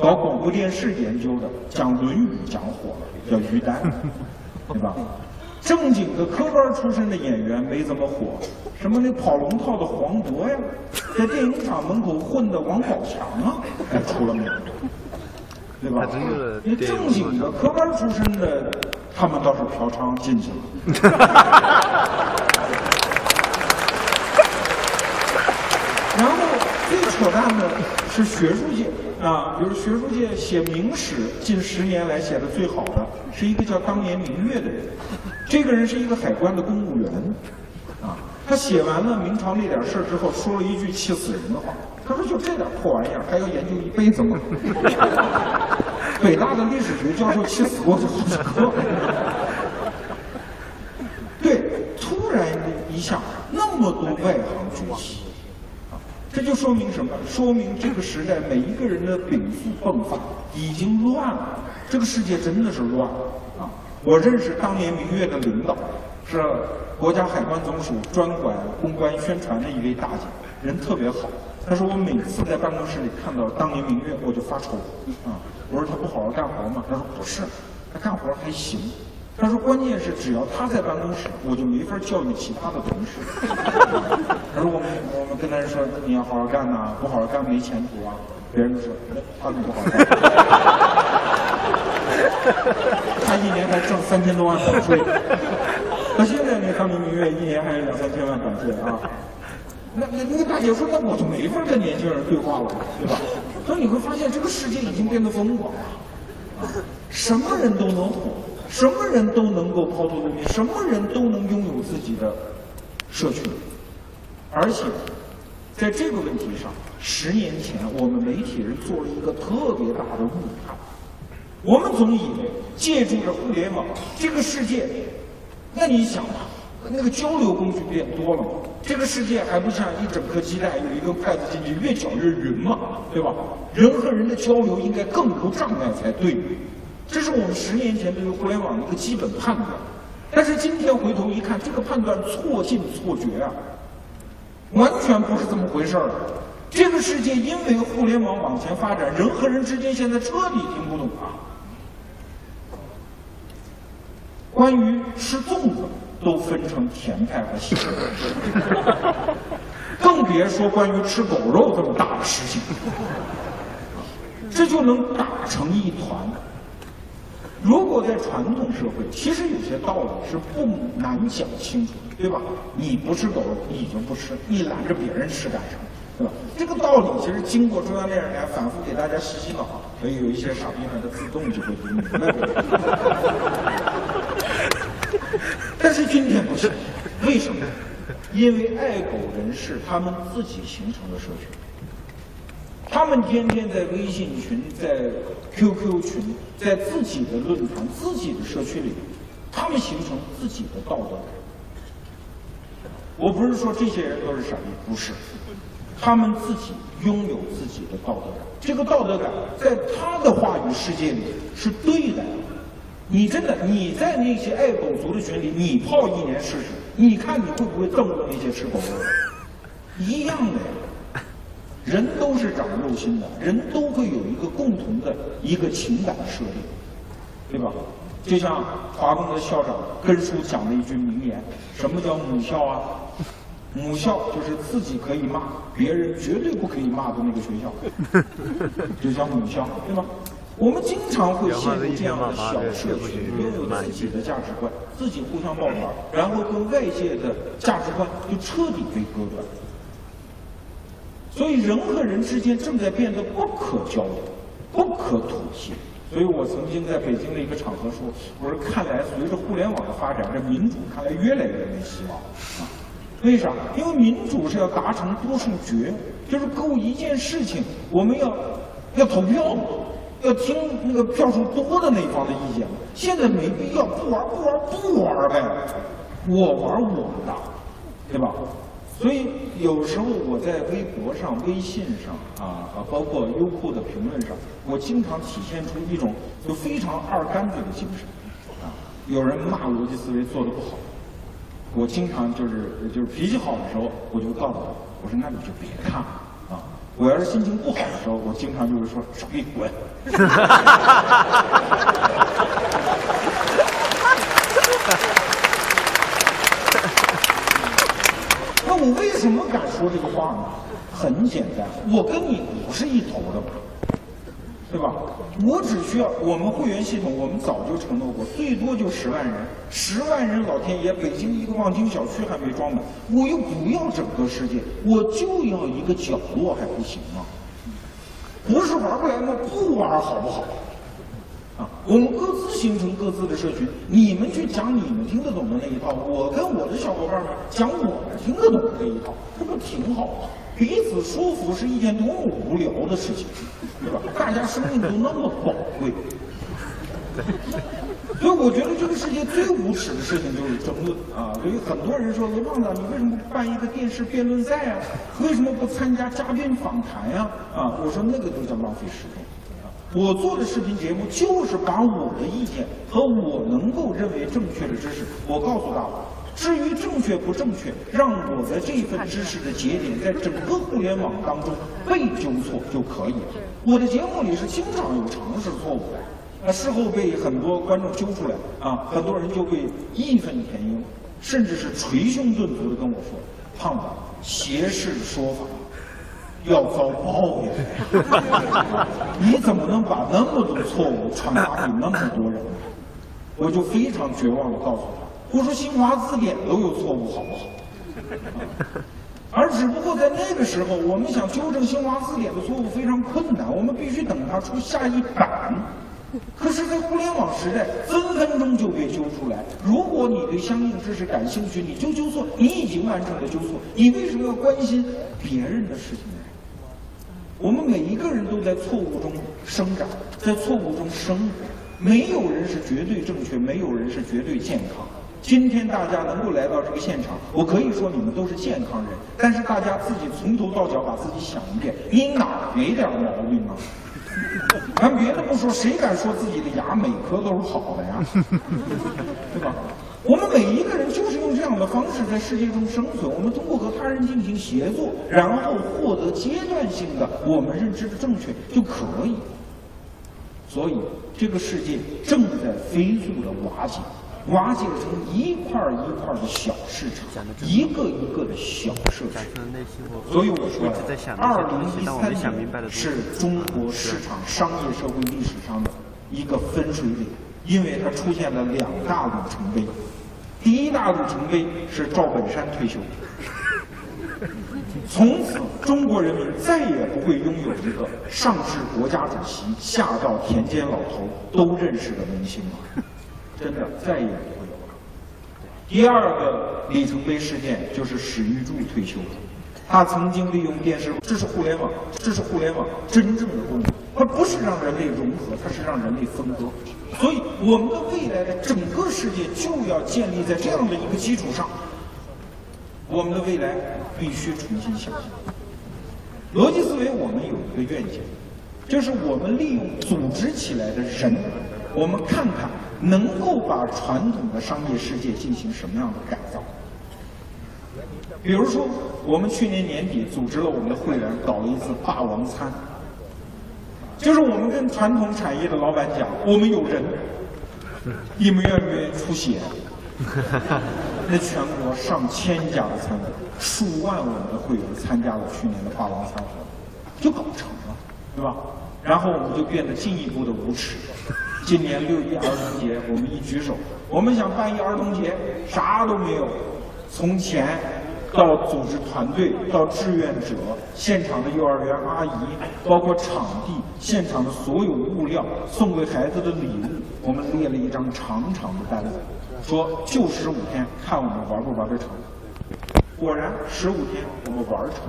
搞广播电视研究的，讲《论语》讲火了，叫于丹，对吧？正经的科班出身的演员没怎么火，什么那跑龙套的黄渤呀，在电影厂门口混的王宝强啊，还出了名，对吧？那正经的科班出身的，他们倒是嫖娼进去了。然后最扯淡的是学术界。啊，比如学术界写明史近十年来写的最好的是一个叫当年明月的人，这个人是一个海关的公务员，啊，他写完了明朝那点事儿之后，说了一句气死人的话，他说就这点破玩意儿还要研究一辈子吗？北大的历史学教授气死过好几个。对，突然一下那么多外行崛起。这就说明什么？说明这个时代每一个人的禀赋迸发已经乱了，这个世界真的是乱了啊！我认识当年明月的领导，是国家海关总署专管公关宣传的一位大姐，人特别好。他说我每次在办公室里看到当年明月，我就发愁啊！我说他不好好干活吗？他说不是，他干活还行。他说：“关键是只要他在办公室，我就没法教育其他的同事。”他说：“我们我们跟他说，你要好好干呐，不好好干没前途啊。”别人就说：“他怎么不好干？他一年还挣三千多万版税。那现在那当年明月一年还有两三千万版税啊。那那那大姐说：“那我就没法跟年轻人对话了，对吧？”所以你会发现，这个世界已经变得疯狂了，什么人都能火。什么人都能够抛头露面，什么人都能拥有自己的社群，而且在这个问题上，十年前我们媒体人做了一个特别大的误判。我们总以为借助着互联网，这个世界，那你想吧，那个交流工具变多了嘛，这个世界还不像一整颗鸡蛋有一个筷子进去越搅越匀嘛，对吧？人和人的交流应该更无障碍才对。这是我们十年前对于互联网的一个基本判断，但是今天回头一看，这个判断错尽错绝啊，完全不是这么回事儿。这个世界因为互联网往前发展，人和人之间现在彻底听不懂啊。关于吃粽子都分成甜派和咸派，更别说关于吃狗肉这么大的事情，这就能打成一团。如果在传统社会，其实有些道理是不难讲清楚的，对吧？你不吃狗肉，你就不吃，你拦着别人吃干什么？对吧？这个道理其实经过中央电视台反复给大家洗洗脑，所以有一些傻逼们他自动就会明白。但是今天不是，为什么？因为爱狗人士他们自己形成的社群。他们天天在微信群、在 QQ 群、在自己的论坛、自己的社区里，他们形成自己的道德感。我不是说这些人都是傻逼，不是，他们自己拥有自己的道德感。这个道德感在他的话语世界里是对的。你真的你在那些爱狗族的群里，你泡一年试试，你看你会不会瞪着那些吃狗肉？一样的呀。人都是长肉心的，人都会有一个共同的一个情感设定，对吧？就像华工的校长根叔讲的一句名言：什么叫母校啊？母校就是自己可以骂，别人绝对不可以骂的那个学校，就叫母校，对吧？我们经常会陷入这样的小社群，拥有自己的价值观，自己互相抱团，然后跟外界的价值观就彻底被割断。所以人和人之间正在变得不可交流，不可妥协。所以我曾经在北京的一个场合说：“我说看来随着互联网的发展，这民主看来越来越没希望啊。为啥？因为民主是要达成多数决，就是够一件事情，我们要要投票，要听那个票数多的那一方的意见。现在没必要，不玩不玩不玩呗，我玩我的，对吧？所以有时候我在微博上、微信上啊啊，包括优酷的评论上，我经常体现出一种就非常二杆子的精神啊。有人骂逻辑思维做的不好，我经常就是就是脾气好的时候，我就告诉他，我说那你就别看了啊。我要是心情不好的时候，我经常就是说傻逼滚。那我为什么敢说这个话呢？很简单，我跟你不是一头的，对吧？我只需要我们会员系统，我们早就承诺过，最多就十万人，十万人，老天爷，北京一个望京小区还没装满，我又不要整个世界，我就要一个角落，还不行吗？不是玩不来吗？不玩好不好？啊，我们各自形成各自的社群，你们去讲你们听得懂的那一套，我跟我的小伙伴们讲我们听得懂的那一套，这不挺好吗？彼此舒服是一件多么无聊的事情，对吧？大家生命都那么宝贵，所以我觉得这个世界最无耻的事情就是争论啊！所以很多人说：“罗胖子，你为什么不办一个电视辩论赛啊？为什么不参加嘉宾访谈呀？”啊，我说那个都叫浪费时间。我做的视频节目就是把我的意见和我能够认为正确的知识，我告诉大伙。至于正确不正确，让我的这份知识的节点在整个互联网当中被纠错就可以了。我的节目里是经常有常识错误的，那事后被很多观众揪出来啊，很多人就会义愤填膺，甚至是捶胸顿足的跟我说：“胖子，邪视说法。”要遭报应！你怎么能把那么多错误传达给那么多人？我就非常绝望的告诉他：“我说新华字典都有错误，好不好？”而只不过在那个时候，我们想纠正新华字典的错误非常困难，我们必须等它出下一版。可是，在互联网时代，分分钟就被揪出来。如果你对相应知识感兴趣，你就纠错，你已经完成了纠错，你为什么要关心别人的事情呢？我们每一个人都在错误中生长，在错误中生活。没有人是绝对正确，没有人是绝对健康。今天大家能够来到这个现场，我可以说你们都是健康人。但是大家自己从头到脚把自己想一遍，你哪没点毛病啊？咱别的不说，谁敢说自己的牙每颗都是好的呀？对吧？我们每一个人就是用这样的方式在世界中生存。我们通过和他人进行协作，然后获得阶段性的我们认知的正确就可以。所以，这个世界正在飞速的瓦解，瓦解成一块一块的小市场，一个一个的小社区。所以我说，二零一三年是中国市场商业社会历史上的一个分水岭，因为它出现了两大里程碑。第一大里程碑是赵本山退休，从此中国人民再也不会拥有一个上至国家主席，下到田间老头都认识的明星了，真的再也。第二个里程碑事件就是史玉柱退休了。他曾经利用电视，这是互联网，这是互联网真正的功能。它不是让人类融合，它是让人类分割。所以，我们的未来的整个世界就要建立在这样的一个基础上。我们的未来必须重新想象。逻辑思维，我们有一个愿景，就是我们利用组织起来的人，我们看看能够把传统的商业世界进行什么样的改造。比如说，我们去年年底组织了我们的会员搞了一次霸王餐，就是我们跟传统产业的老板讲，我们有人，你们愿不愿意出血？那全国上千家的餐馆，数万我们的会员参加了去年的霸王餐活动，就搞成了，对吧？然后我们就变得进一步的无耻。今年六一儿童节，我们一举手，我们想办一儿童节，啥都没有，从前。到组织团队，到志愿者，现场的幼儿园阿姨，包括场地，现场的所有物料，送给孩子的礼物，我们列了一张长长的单子，说就十五天，看我们玩不玩得成。果然十五天。我们玩成。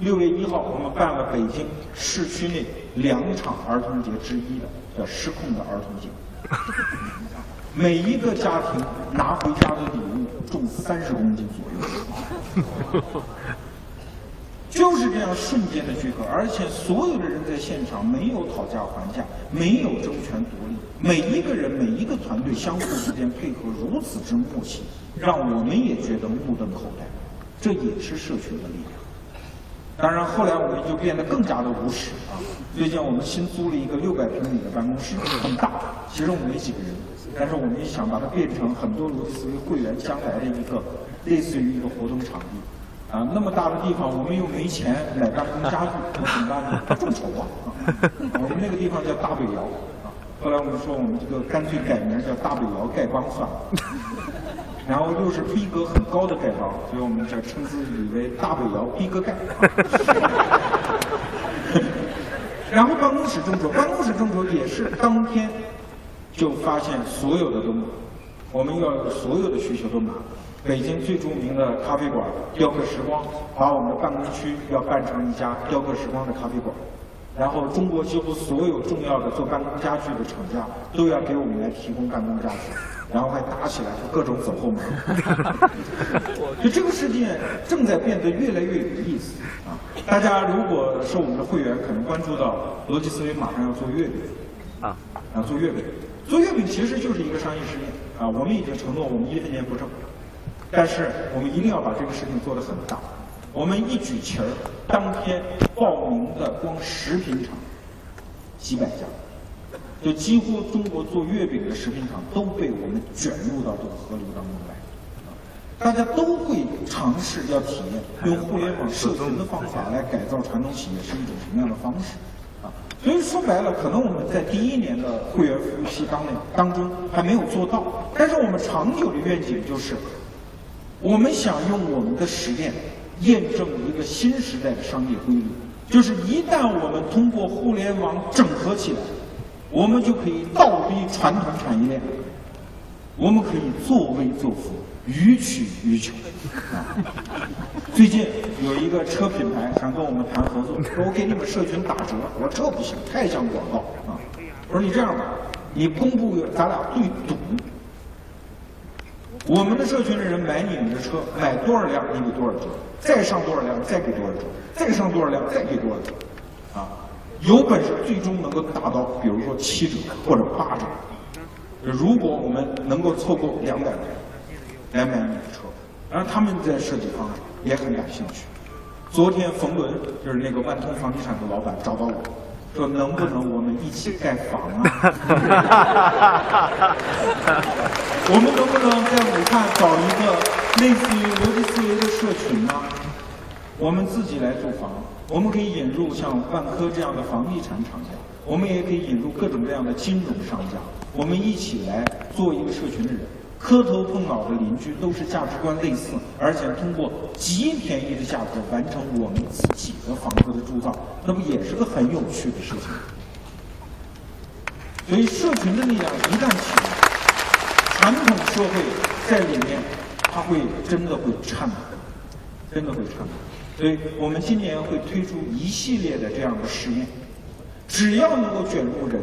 六月一号，我们办了北京市区内两场儿童节之一的叫“失控的儿童节”，每一个家庭拿回家的礼物重三十公斤左右。就是这样瞬间的聚合，而且所有的人在现场没有讨价还价，没有争权夺利，每一个人、每一个团队相互之间配合如此之默契，让我们也觉得目瞪口呆。这也是社群的力量。当然，后来我们就变得更加的无耻啊！最近我们新租了一个六百平米的办公室，很大。其实我们没几个人，但是我们也想把它变成很多逻辑思维会员将来的一个。类似于一个活动场地，啊，那么大的地方，我们又没钱买办公家具，那怎么办呢？众筹啊！我们那个地方叫大北窑，啊，后来我们说我们这个干脆改名叫大北窑丐帮算了，然后又是逼格很高的丐帮，所以我们叫称之以为大北窑逼格丐。然后办公室众筹，办公室众筹也是当天就发现所有的都满，我们要所有的需求都满。北京最著名的咖啡馆雕刻时光，把我们的办公区要办成一家雕刻时光的咖啡馆，然后中国几乎所有重要的做办公家具的厂家都要给我们来提供办公家具，然后还打起来，各种走后门。就这个世界正在变得越来越有意思啊！大家如果是我们的会员，可能关注到逻辑思维马上要做月饼啊，要做月饼，做月饼其实就是一个商业实验啊！我们已经承诺我们一分钱不挣。但是我们一定要把这个事情做得很大。我们一举旗儿，当天报名的光食品厂几百家，就几乎中国做月饼的食品厂都被我们卷入到这个河流当中来。大家都会尝试要体验用互联网社群的方法来改造传统企业是一种什么样的方式啊？所以说白了，可能我们在第一年的会员服务期当内当中还没有做到，但是我们长久的愿景就是。我们想用我们的实验验证一个新时代的商业规律，就是一旦我们通过互联网整合起来，我们就可以倒逼传统产业链，我们可以作威作福，予取予求。最近有一个车品牌想跟我们谈合作，说我给你们社群打折，我说这不行，太像广告啊！我说你这样吧，你公布咱俩对赌。我们的社群的人买你们的车，买多少辆你给多少折，再上多少辆再给多少折，再上多少辆再给多少折，有本事最终能够达到，比如说七折或者八折。如果我们能够凑够两百人来买你的车，然后他们在设计方案也很感兴趣。昨天冯仑就是那个万通房地产的老板找到我。说能不能我们一起盖房啊？我们能不能在武汉搞一个类似于逻辑思维的社群呢？我们自己来住房，我们可以引入像万科这样的房地产厂家，我们也可以引入各种各样的金融商家，我们一起来做一个社群的人。磕头碰脑的邻居都是价值观类似，而且通过极便宜的价格完成我们自己的房子的铸造，那不也是个很有趣的事情？所以社群的力量一旦起来，传统社会在里面它会真的会颤抖，真的会颤抖。所以我们今年会推出一系列的这样的试验，只要能够卷入人，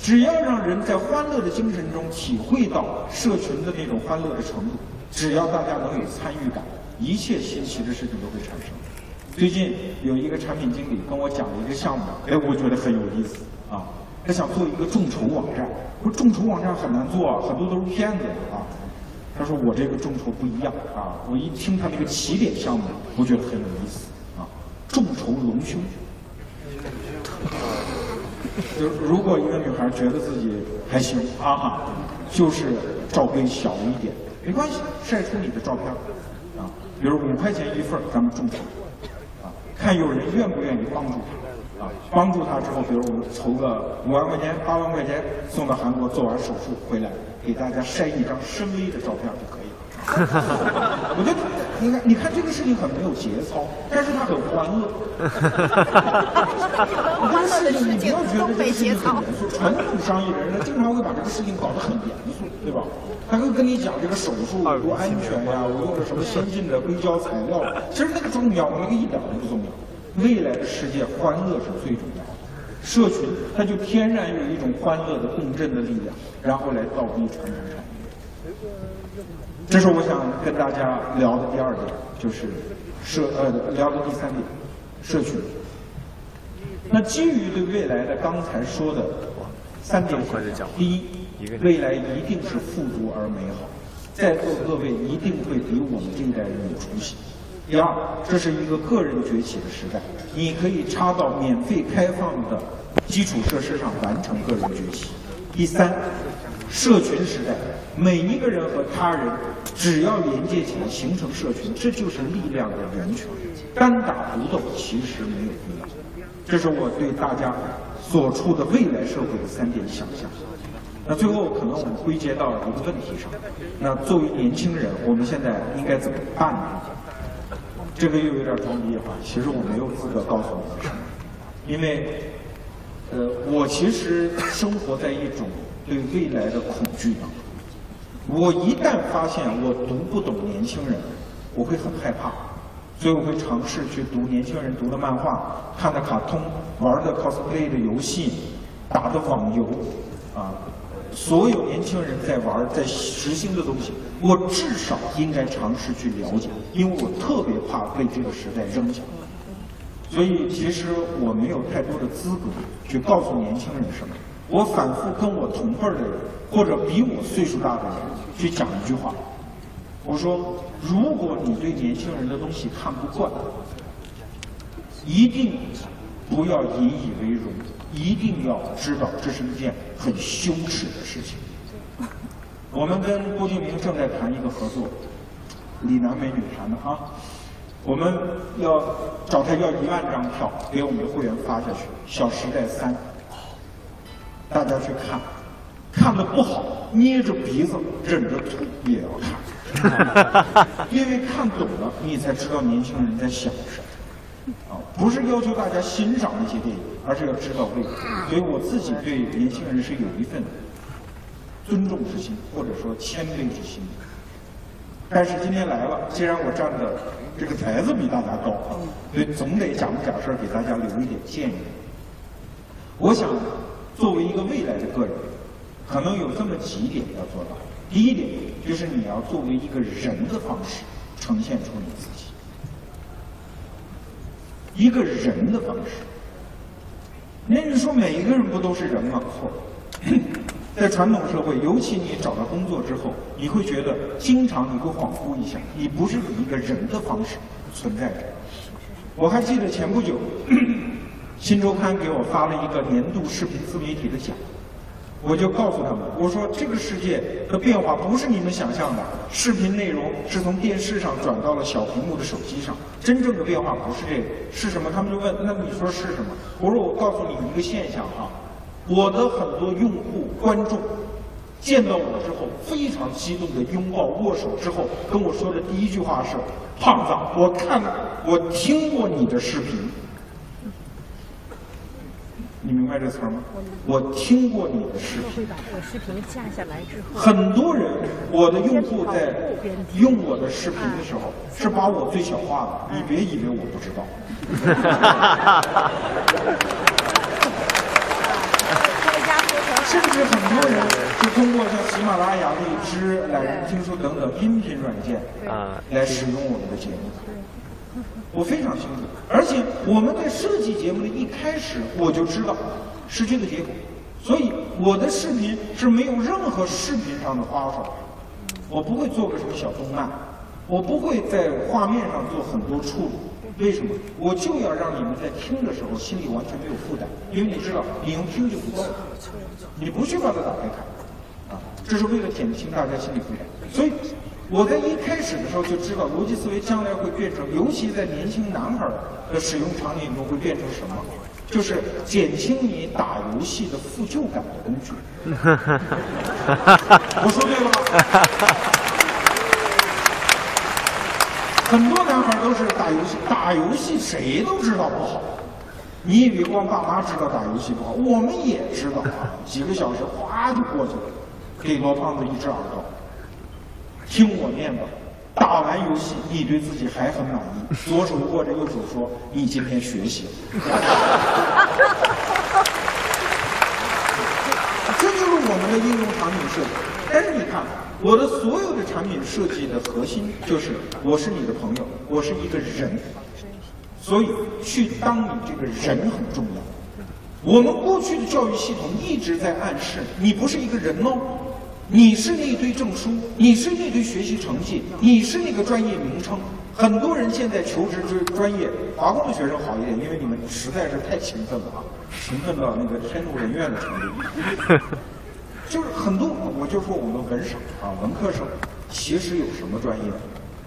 只要让人在欢乐的精神中体会到社群的那种欢乐的程度，只要大家能有参与感，一切新奇的事情都会产生。最近有一个产品经理跟我讲了一个项目，哎，我觉得很有意思啊。他想做一个众筹网站，说众筹网站很难做，很多都是骗子啊。他说我这个众筹不一样啊，我一听他那个起点项目，我觉得很有意思啊。众筹隆胸，就如果一个女孩觉得自己还行啊，哈就是罩杯小了一点，没关系，晒出你的照片啊，比如五块钱一份，咱们众筹啊。看有人愿不愿意帮助他，啊，帮助他之后，比如我们筹个五万块钱、八万块钱，送到韩国做完手术回来，给大家晒一张深 V 的照片就可以了。我觉得，你看，你看这个事情很没有节操，但是他很欢乐。哈哈哈哈哈！你不要觉得这个事情很严肃。传统商业人呢，经常会把这个事情搞得很严肃，对吧？他会跟你讲这个手术多安全呀，我用了什么先进的硅胶材料。其实那个重要吗？那个一点都不重要。未来的世界，欢乐是最重要的。社群它就天然有一种欢乐的共振的力量，然后来倒逼传统产业。这是我想跟大家聊的第二点，就是社呃聊的第三点，社群。那基于对未来的刚才说的三点第一，未来一定是富足而美好，在座各位一定会比我们这一代人有出息。第二，这是一个个人崛起的时代，你可以插到免费开放的基础设施上完成个人崛起。第三。社群时代，每一个人和他人只要连接起来形成社群，这就是力量的源泉。单打独斗其实没有必要。这是我对大家所处的未来社会的三点想象。那最后可能我们归结到一个问题上：那作为年轻人，我们现在应该怎么办呢？这个又有点装逼哈，其实我没有资格告诉你们，因为，呃，我其实生活在一种。对未来的恐惧当中？我一旦发现我读不懂年轻人，我会很害怕，所以我会尝试去读年轻人读的漫画、看的卡通、玩的 cosplay 的游戏、打的网游，啊，所有年轻人在玩在实行的东西，我至少应该尝试去了解，因为我特别怕被这个时代扔下。所以其实我没有太多的资格去告诉年轻人什么。我反复跟我同辈的人，或者比我岁数大的人去讲一句话，我说：如果你对年轻人的东西看不惯，一定不要引以为荣，一定要知道这是一件很羞耻的事情。我们跟郭敬明正在谈一个合作，李男美女谈的啊，我们要找他要一万张票给我们的会员发下去，《小时代三》。大家去看，看的不好，捏着鼻子忍着吐也要看，因为看懂了，你才知道年轻人在想什么。啊，不是要求大家欣赏那些电影，而是要知道为什么。所以我自己对年轻人是有一份尊重之心，或者说谦卑之心。但是今天来了，既然我站的这个台子比大家高，所以总得讲点事儿给大家留一点建议。我想。作为一个未来的个人，可能有这么几点要做到。第一点就是你要作为一个人的方式呈现出你自己，一个人的方式。那你说每一个人不都是人吗？错。在传统社会，尤其你找到工作之后，你会觉得经常你会恍惚一下，你不是以一个人的方式存在着。我还记得前不久。新周刊给我发了一个年度视频自媒体的奖，我就告诉他们，我说这个世界的变化不是你们想象的，视频内容是从电视上转到了小屏幕的手机上，真正的变化不是这个，是什么？他们就问，那你说是什么？我说我告诉你一个现象啊，我的很多用户观众见到我之后非常激动的拥抱握手之后跟我说的第一句话是，胖子，我看我听过你的视频。你明白这词儿吗？我听过你的视频。会把这个视频下下来之后。很多人，我的用户在用我的视频的时候，是把我最小化的。你别以为我不知道。甚至很多人就通过像喜马拉雅、荔枝、懒人听书等等音频软件啊来使用我们的节目。我非常清楚，而且我们在设计节目的一开始我就知道是这个结果，所以我的视频是没有任何视频上的花哨，我不会做个什么小动漫，我不会在画面上做很多处理。为什么？我就要让你们在听的时候心里完全没有负担，因为你知道，你用听就不够，你不去把它打开看，啊，这是为了减轻大家心理负担。所以我在一开始的时候就知道，逻辑思维将来会变成，尤其在年轻男孩的使用场景中会变成什么？就是减轻你打游戏的负疚感的工具。我说对了吗？很多男孩都是打游戏，打游戏谁都知道不好。你以为光爸妈知道打游戏不好？我们也知道啊，几个小时哗就过去了，给罗胖子一只耳朵。听我念吧，打完游戏你对自己还很满意，左手握着右手说：“你今天学习了。”这就是我们的应用场景设计。但是你看。我的所有的产品设计的核心就是，我是你的朋友，我是一个人，所以去当你这个人很重要。我们过去的教育系统一直在暗示，你不是一个人哦，你是那堆证书，你是那堆学习成绩，你是那个专业名称。很多人现在求职专专业，华工的学生好一点，因为你们实在是太勤奋了啊，勤奋到那个天怒人怨的程度。就是很多，我就说我们文省啊，文科生其实有什么专业？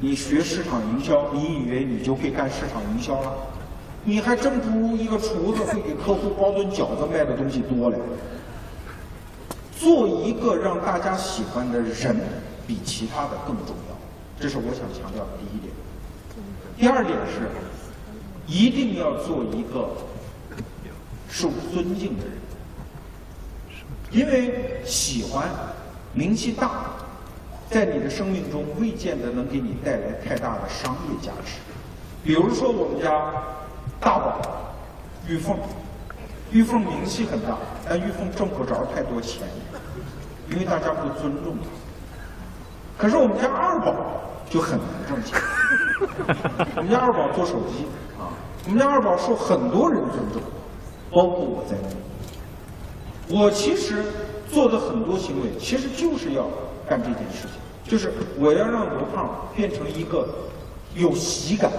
你学市场营销，你以为你就会干市场营销了？你还真不如一个厨子会给客户包顿饺子卖的东西多嘞。做一个让大家喜欢的人，比其他的更重要。这是我想强调的第一点。第二点是，一定要做一个受尊敬的人。因为喜欢、名气大，在你的生命中未见得能给你带来太大的商业价值。比如说我们家大宝玉凤，玉凤名气很大，但玉凤挣不着太多钱，因为大家不尊重他。可是我们家二宝就很能挣钱。我们家二宝做手机啊，我们家二宝受很多人尊重，包括我在内。我其实做的很多行为，其实就是要干这件事情，就是我要让罗胖变成一个有喜感，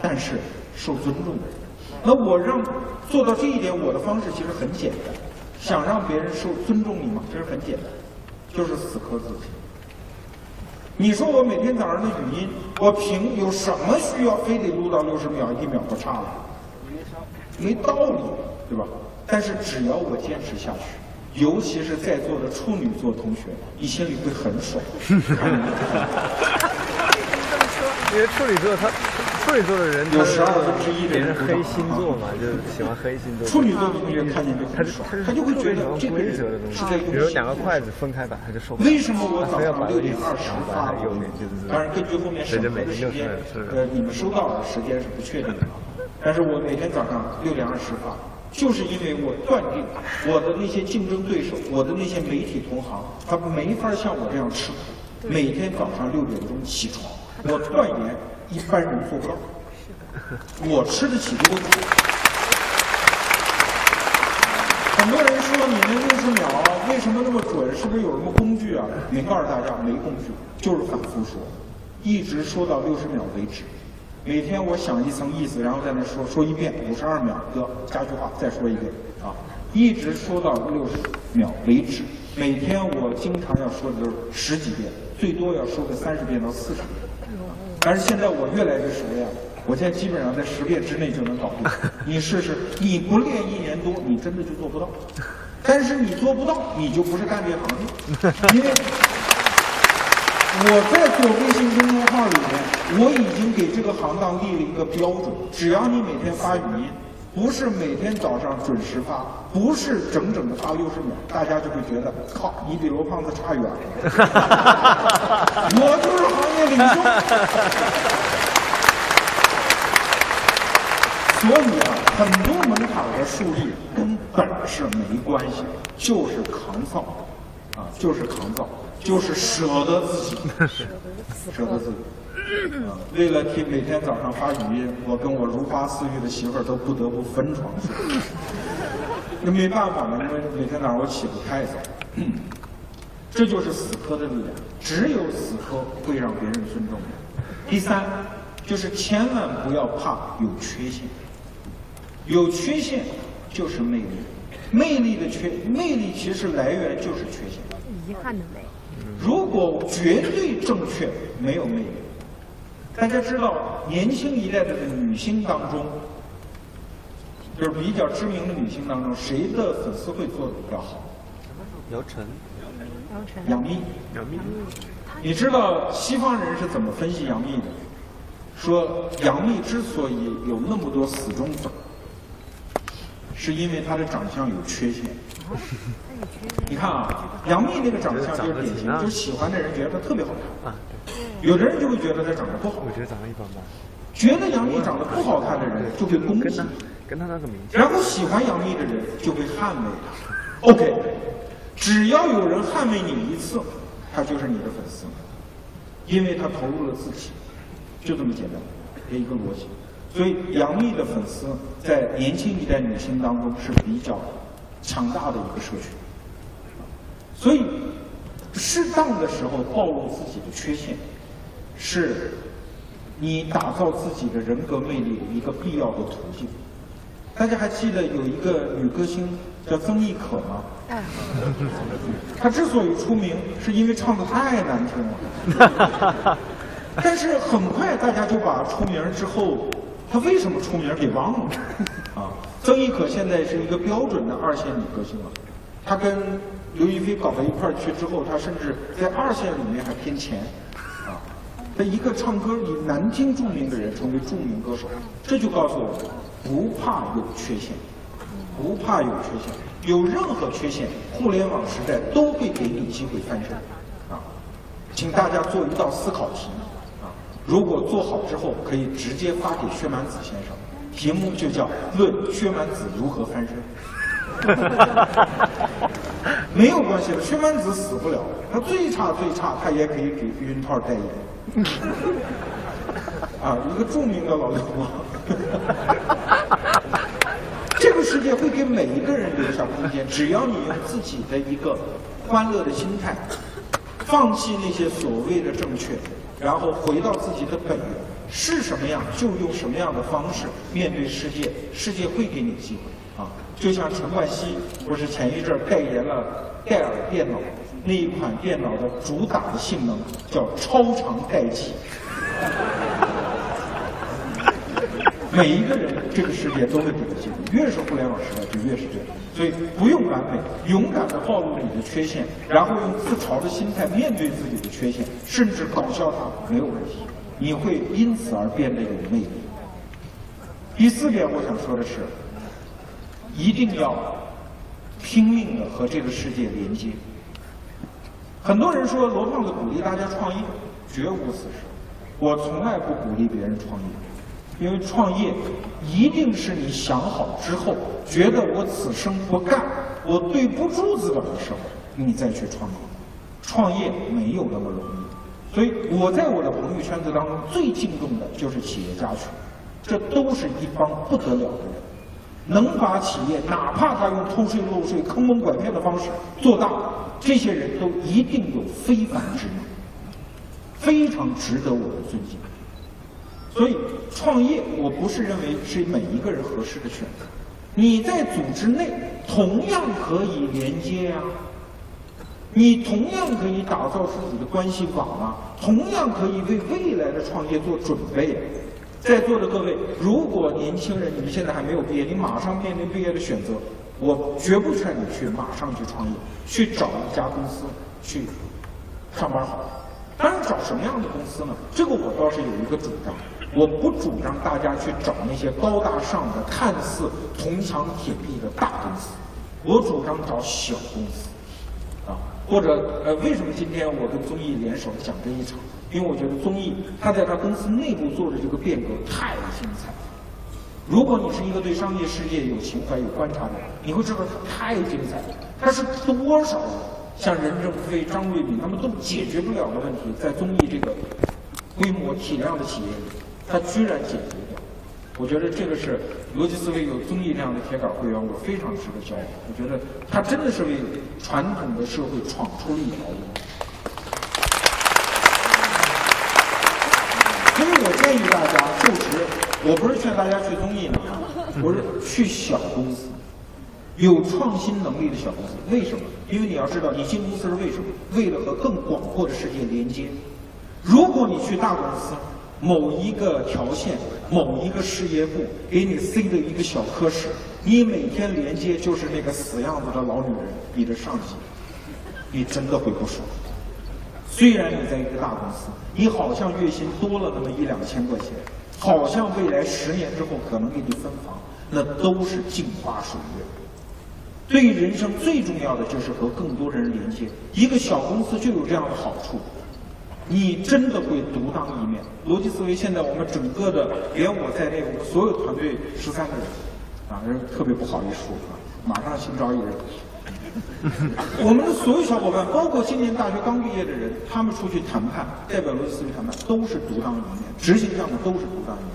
但是受尊重的人。那我让做到这一点，我的方式其实很简单。想让别人受尊重你吗？其实很简单，就是死磕自己。你说我每天早上的语音，我凭有什么需要非得录到六十秒、一秒不差了？没道理，对吧？但是只要我坚持下去，尤其是在座的处女座同学，你心里会很爽。因为处女座他处女座的人有十二分之一的人黑星座嘛，就是喜欢黑星座。处女座的同学看见就很爽，他就会觉得这个规则的东西，比如两个筷子分开摆，他就受不了。为什么我早上六点二十发？当然，根据后面审核的时间，呃，你们收到的时间是不确定的。但是我每天早上六点二十发。就是因为我断定，我的那些竞争对手，我的那些媒体同行，他没法像我这样吃苦，每天早上六点钟起床。我断言，一般人做不到。我吃得起这个。很多人说你那六十秒为什么那么准？是不是有什么工具啊？没告诉大家，没工具，就是反复说，一直说到六十秒为止。每天我想一层意思，然后在那说说一遍，五十二秒，哥加句话再说一遍啊，一直说到六十秒为止。每天我经常要说的都是十几遍，最多要说个三十遍到四十遍。但是现在我越来越熟练了，我现在基本上在十遍之内就能搞定。你试试，你不练一年多，你真的就做不到。但是你做不到，你就不是干这行的，因为。我在做微信公众号里面，我已经给这个行当立了一个标准：只要你每天发语音，不是每天早上准时发，不是整整的发六十秒，大家就会觉得，靠，你比罗胖子差远了。我就是行业领袖。所以啊，很多门槛的树立跟本事没关系，就是抗造，啊，就是抗造，就是 舍得自己，舍得自己。为了替每天早上发语音，我跟我如花似玉的媳妇儿都不得不分床睡。那没办法呢，因为每天早上我起不太早。这就是死磕的力量，只有死磕会让别人尊重你。第三，就是千万不要怕有缺陷，有缺陷就是魅力，魅力的缺，魅力其实来源就是缺陷。遗憾的美。如果绝对正确，没有魅力。大家知道，年轻一代的女星当中，就是比较知名的女星当中，谁的粉丝会做的比较好？姚晨，姚晨，杨幂，杨幂。你知道西方人是怎么分析杨幂的？说杨幂之所以有那么多死忠粉，是因为她的长相有缺陷。你看啊，杨幂那个长相就是典型，就是喜欢的人觉得她特别好看。有的人就会觉得她长得不好，我觉得长得一般般。觉得杨幂长得不好看的人就会攻击，跟她那个名然后喜欢杨幂的人就会捍卫她。OK，只要有人捍卫你一次，他就是你的粉丝，因为他投入了自己，就这么简单的一个逻辑。所以杨幂的粉丝在年轻一代女性当中是比较强大的一个社群。所以适当的时候暴露自己的缺陷。是，你打造自己的人格魅力一个必要的途径。大家还记得有一个女歌星叫曾轶可吗？她之所以出名，是因为唱的太难听了。但是很快大家就把出名之后，她为什么出名给忘了。啊，曾轶可现在是一个标准的二线女歌星了。她跟刘亦菲搞到一块儿去之后，她甚至在二线里面还偏前。啊他一个唱歌以难听著名的人成为著名歌手，这就告诉我们，不怕有缺陷，不怕有缺陷，有任何缺陷，互联网时代都会给你机会翻身。啊，请大家做一道思考题，啊，如果做好之后可以直接发给薛蛮子先生，题目就叫“论薛蛮子如何翻身”。哈哈哈没有关系的，薛蛮子死不了，他最差最差，他也可以给避孕套代言。啊，一个著名的老流氓。这个世界会给每一个人留下空间，只要你用自己的一个欢乐的心态，放弃那些所谓的正确，然后回到自己的本源，是什么样就用什么样的方式面对世界，世界会给你机会啊！就像陈冠希不是前一阵代言了戴尔电脑。那一款电脑的主打的性能叫超长待机。每一个人，这个世界都会给他机会。越是互联网时代，就越是这样。所以不用完美，勇敢的暴露你的缺陷，然后用自嘲的心态面对自己的缺陷，甚至搞笑它没有问题。你会因此而变得有魅力。第四点，我想说的是，一定要拼命的和这个世界连接。很多人说罗胖子鼓励大家创业，绝无此事。我从来不鼓励别人创业，因为创业一定是你想好之后，觉得我此生不干，我对不住资本的时候，你再去创业。创业没有那么容易，所以我在我的朋友圈子当中最敬重的就是企业家群，这都是一帮不得了的人，能把企业哪怕他用偷税漏税、坑蒙拐骗的方式做大。这些人都一定有非凡之能，非常值得我们尊敬。所以创业，我不是认为是每一个人合适的选择。你在组织内同样可以连接呀，你同样可以打造自己的关系网啊，同样可以为未来的创业做准备。在座的各位，如果年轻人你们现在还没有毕业，你马上面临毕业的选择。我绝不劝你去马上去创业，去找一家公司去上班好。当然，找什么样的公司呢？这个我倒是有一个主张。我不主张大家去找那些高大上的、看似铜墙铁壁的大公司，我主张找小公司，啊，或者呃，为什么今天我跟综艺联手讲这一场？因为我觉得综艺它在它公司内部做的这个变革太精彩。如果你是一个对商业世界有情怀、有观察的，你会知道它太精彩了。它是多少像任正非、张瑞敏他们都解决不了的问题，在综艺这个规模体量的企业里，它居然解决掉。我觉得这个是逻辑思维有综艺这样的铁杆会员，我非常值得骄傲。我觉得他真的是为传统的社会闯出了一条路。所以我建议大家就职。我不是劝大家去综艺呢，我是去小公司，有创新能力的小公司。为什么？因为你要知道，你进公司是为什么？为了和更广阔的世界连接。如果你去大公司，某一个条线、某一个事业部给你塞了一个小科室，你每天连接就是那个死样子的老女人，你的上级，你真的会不爽。虽然你在一个大公司，你好像月薪多了那么一两千块钱。好像未来十年之后可能给你分房，那都是镜花水月。对于人生最重要的就是和更多人连接。一个小公司就有这样的好处，你真的会独当一面。逻辑思维现在我们整个的，连我在内，我们所有团队十三个人，啊，人特别不好意思说啊，马上新招一人。我们的所有小伙伴，包括今年大学刚毕业的人，他们出去谈判，代表逻辑思维谈判，都是独当一面，执行上的都是独当一面，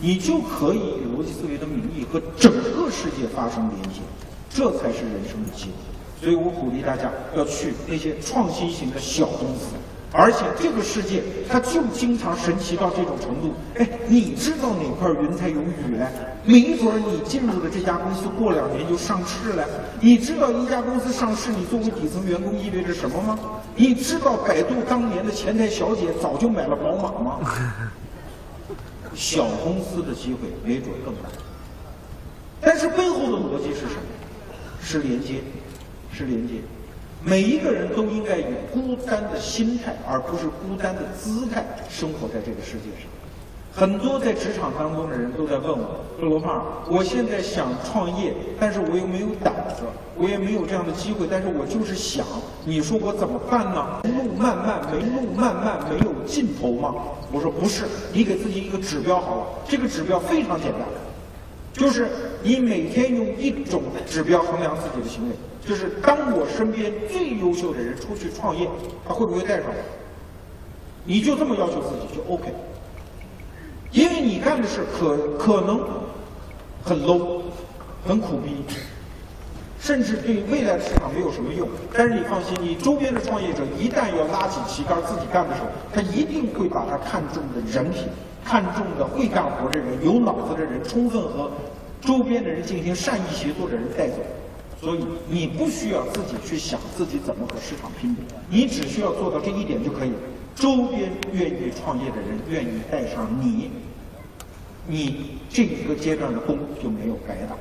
你就可以以逻辑思维的名义和整个世界发生连接，这才是人生的机会。所以我鼓励大家要去那些创新型的小公司。而且这个世界，它就经常神奇到这种程度。哎，你知道哪块云彩有雨嘞？没准儿你进入的这家公司过两年就上市了。你知道一家公司上市，你作为底层员工意味着什么吗？你知道百度当年的前台小姐早就买了宝马吗？小公司的机会没准更大。但是背后的逻辑是什么？是连接，是连接。每一个人都应该以孤单的心态，而不是孤单的姿态生活在这个世界上。很多在职场当中的人都在问我：“说罗胖，我现在想创业，但是我又没有胆子，我也没有这样的机会，但是我就是想，你说我怎么办呢？路漫漫，没路漫漫，没有尽头吗？”我说不是，你给自己一个指标好了，这个指标非常简单，就是你每天用一种指标衡量自己的行为。就是当我身边最优秀的人出去创业，他会不会带上我？你就这么要求自己就 OK，因为你干的事可可能很 low，很苦逼，甚至对未来的市场没有什么用。但是你放心，你周边的创业者一旦要拉起旗杆自己干的时候，他一定会把他看中的人品、看中的会干活的人、有脑子的人，充分和周边的人进行善意协作的人带走。所以你不需要自己去想自己怎么和市场拼搏，你只需要做到这一点就可以了。周边愿意创业的人愿意带上你，你这一个阶段的工就没有白打。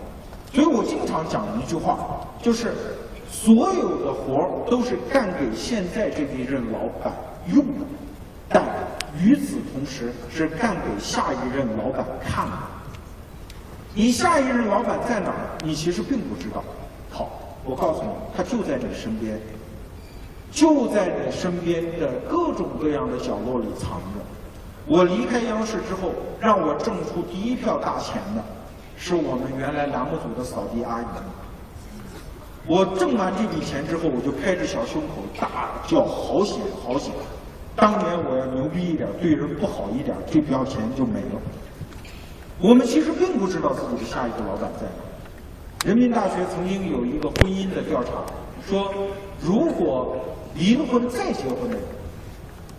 所以我经常讲一句话，就是所有的活儿都是干给现在这一任老板用的，但与此同时是干给下一任老板看的。你下一任老板在哪儿，你其实并不知道。我告诉你，他就在你身边，就在你身边的各种各样的角落里藏着。我离开央视之后，让我挣出第一票大钱的，是我们原来栏目组的扫地阿姨。我挣完这笔钱之后，我就拍着小胸口大叫好险好险！当年我要牛逼一点，对人不好一点，这票钱就没了。我们其实并不知道自己的下一个老板在哪。人民大学曾经有一个婚姻的调查，说如果离了婚再结婚的人，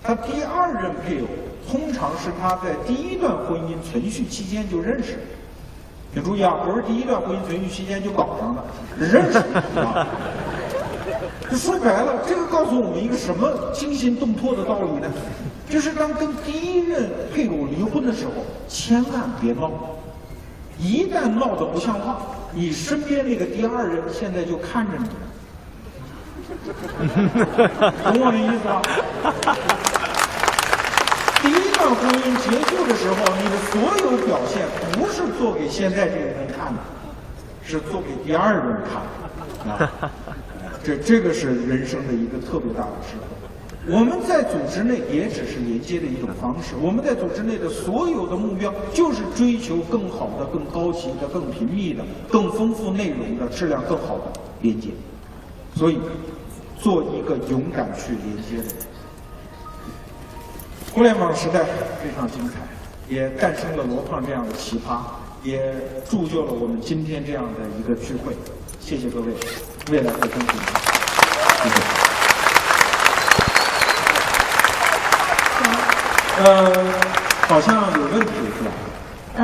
他第二任配偶通常是他在第一段婚姻存续期间就认识。请注意啊，不是第一段婚姻存续期间就搞上的，认识啊。说白了，这个告诉我们一个什么惊心动魄的道理呢？就是当跟第一任配偶离婚的时候，千万别闹，一旦闹得不像话。你身边那个第二人现在就看着你，懂我的意思吧？第一段婚姻结束的时候，你的所有表现不是做给现在这个人看的，是做给第二个人看的啊。这这个是人生的一个特别大的智慧。我们在组织内也只是连接的一种方式。我们在组织内的所有的目标，就是追求更好的、更高级的、更频密的、更丰富内容的、质量更好的连接。所以，做一个勇敢去连接的人。互联网时代非常精彩，也诞生了罗胖这样的奇葩，也铸就了我们今天这样的一个聚会。谢谢各位，未来会更精彩。谢谢。呃，好像有问题是吧？嗯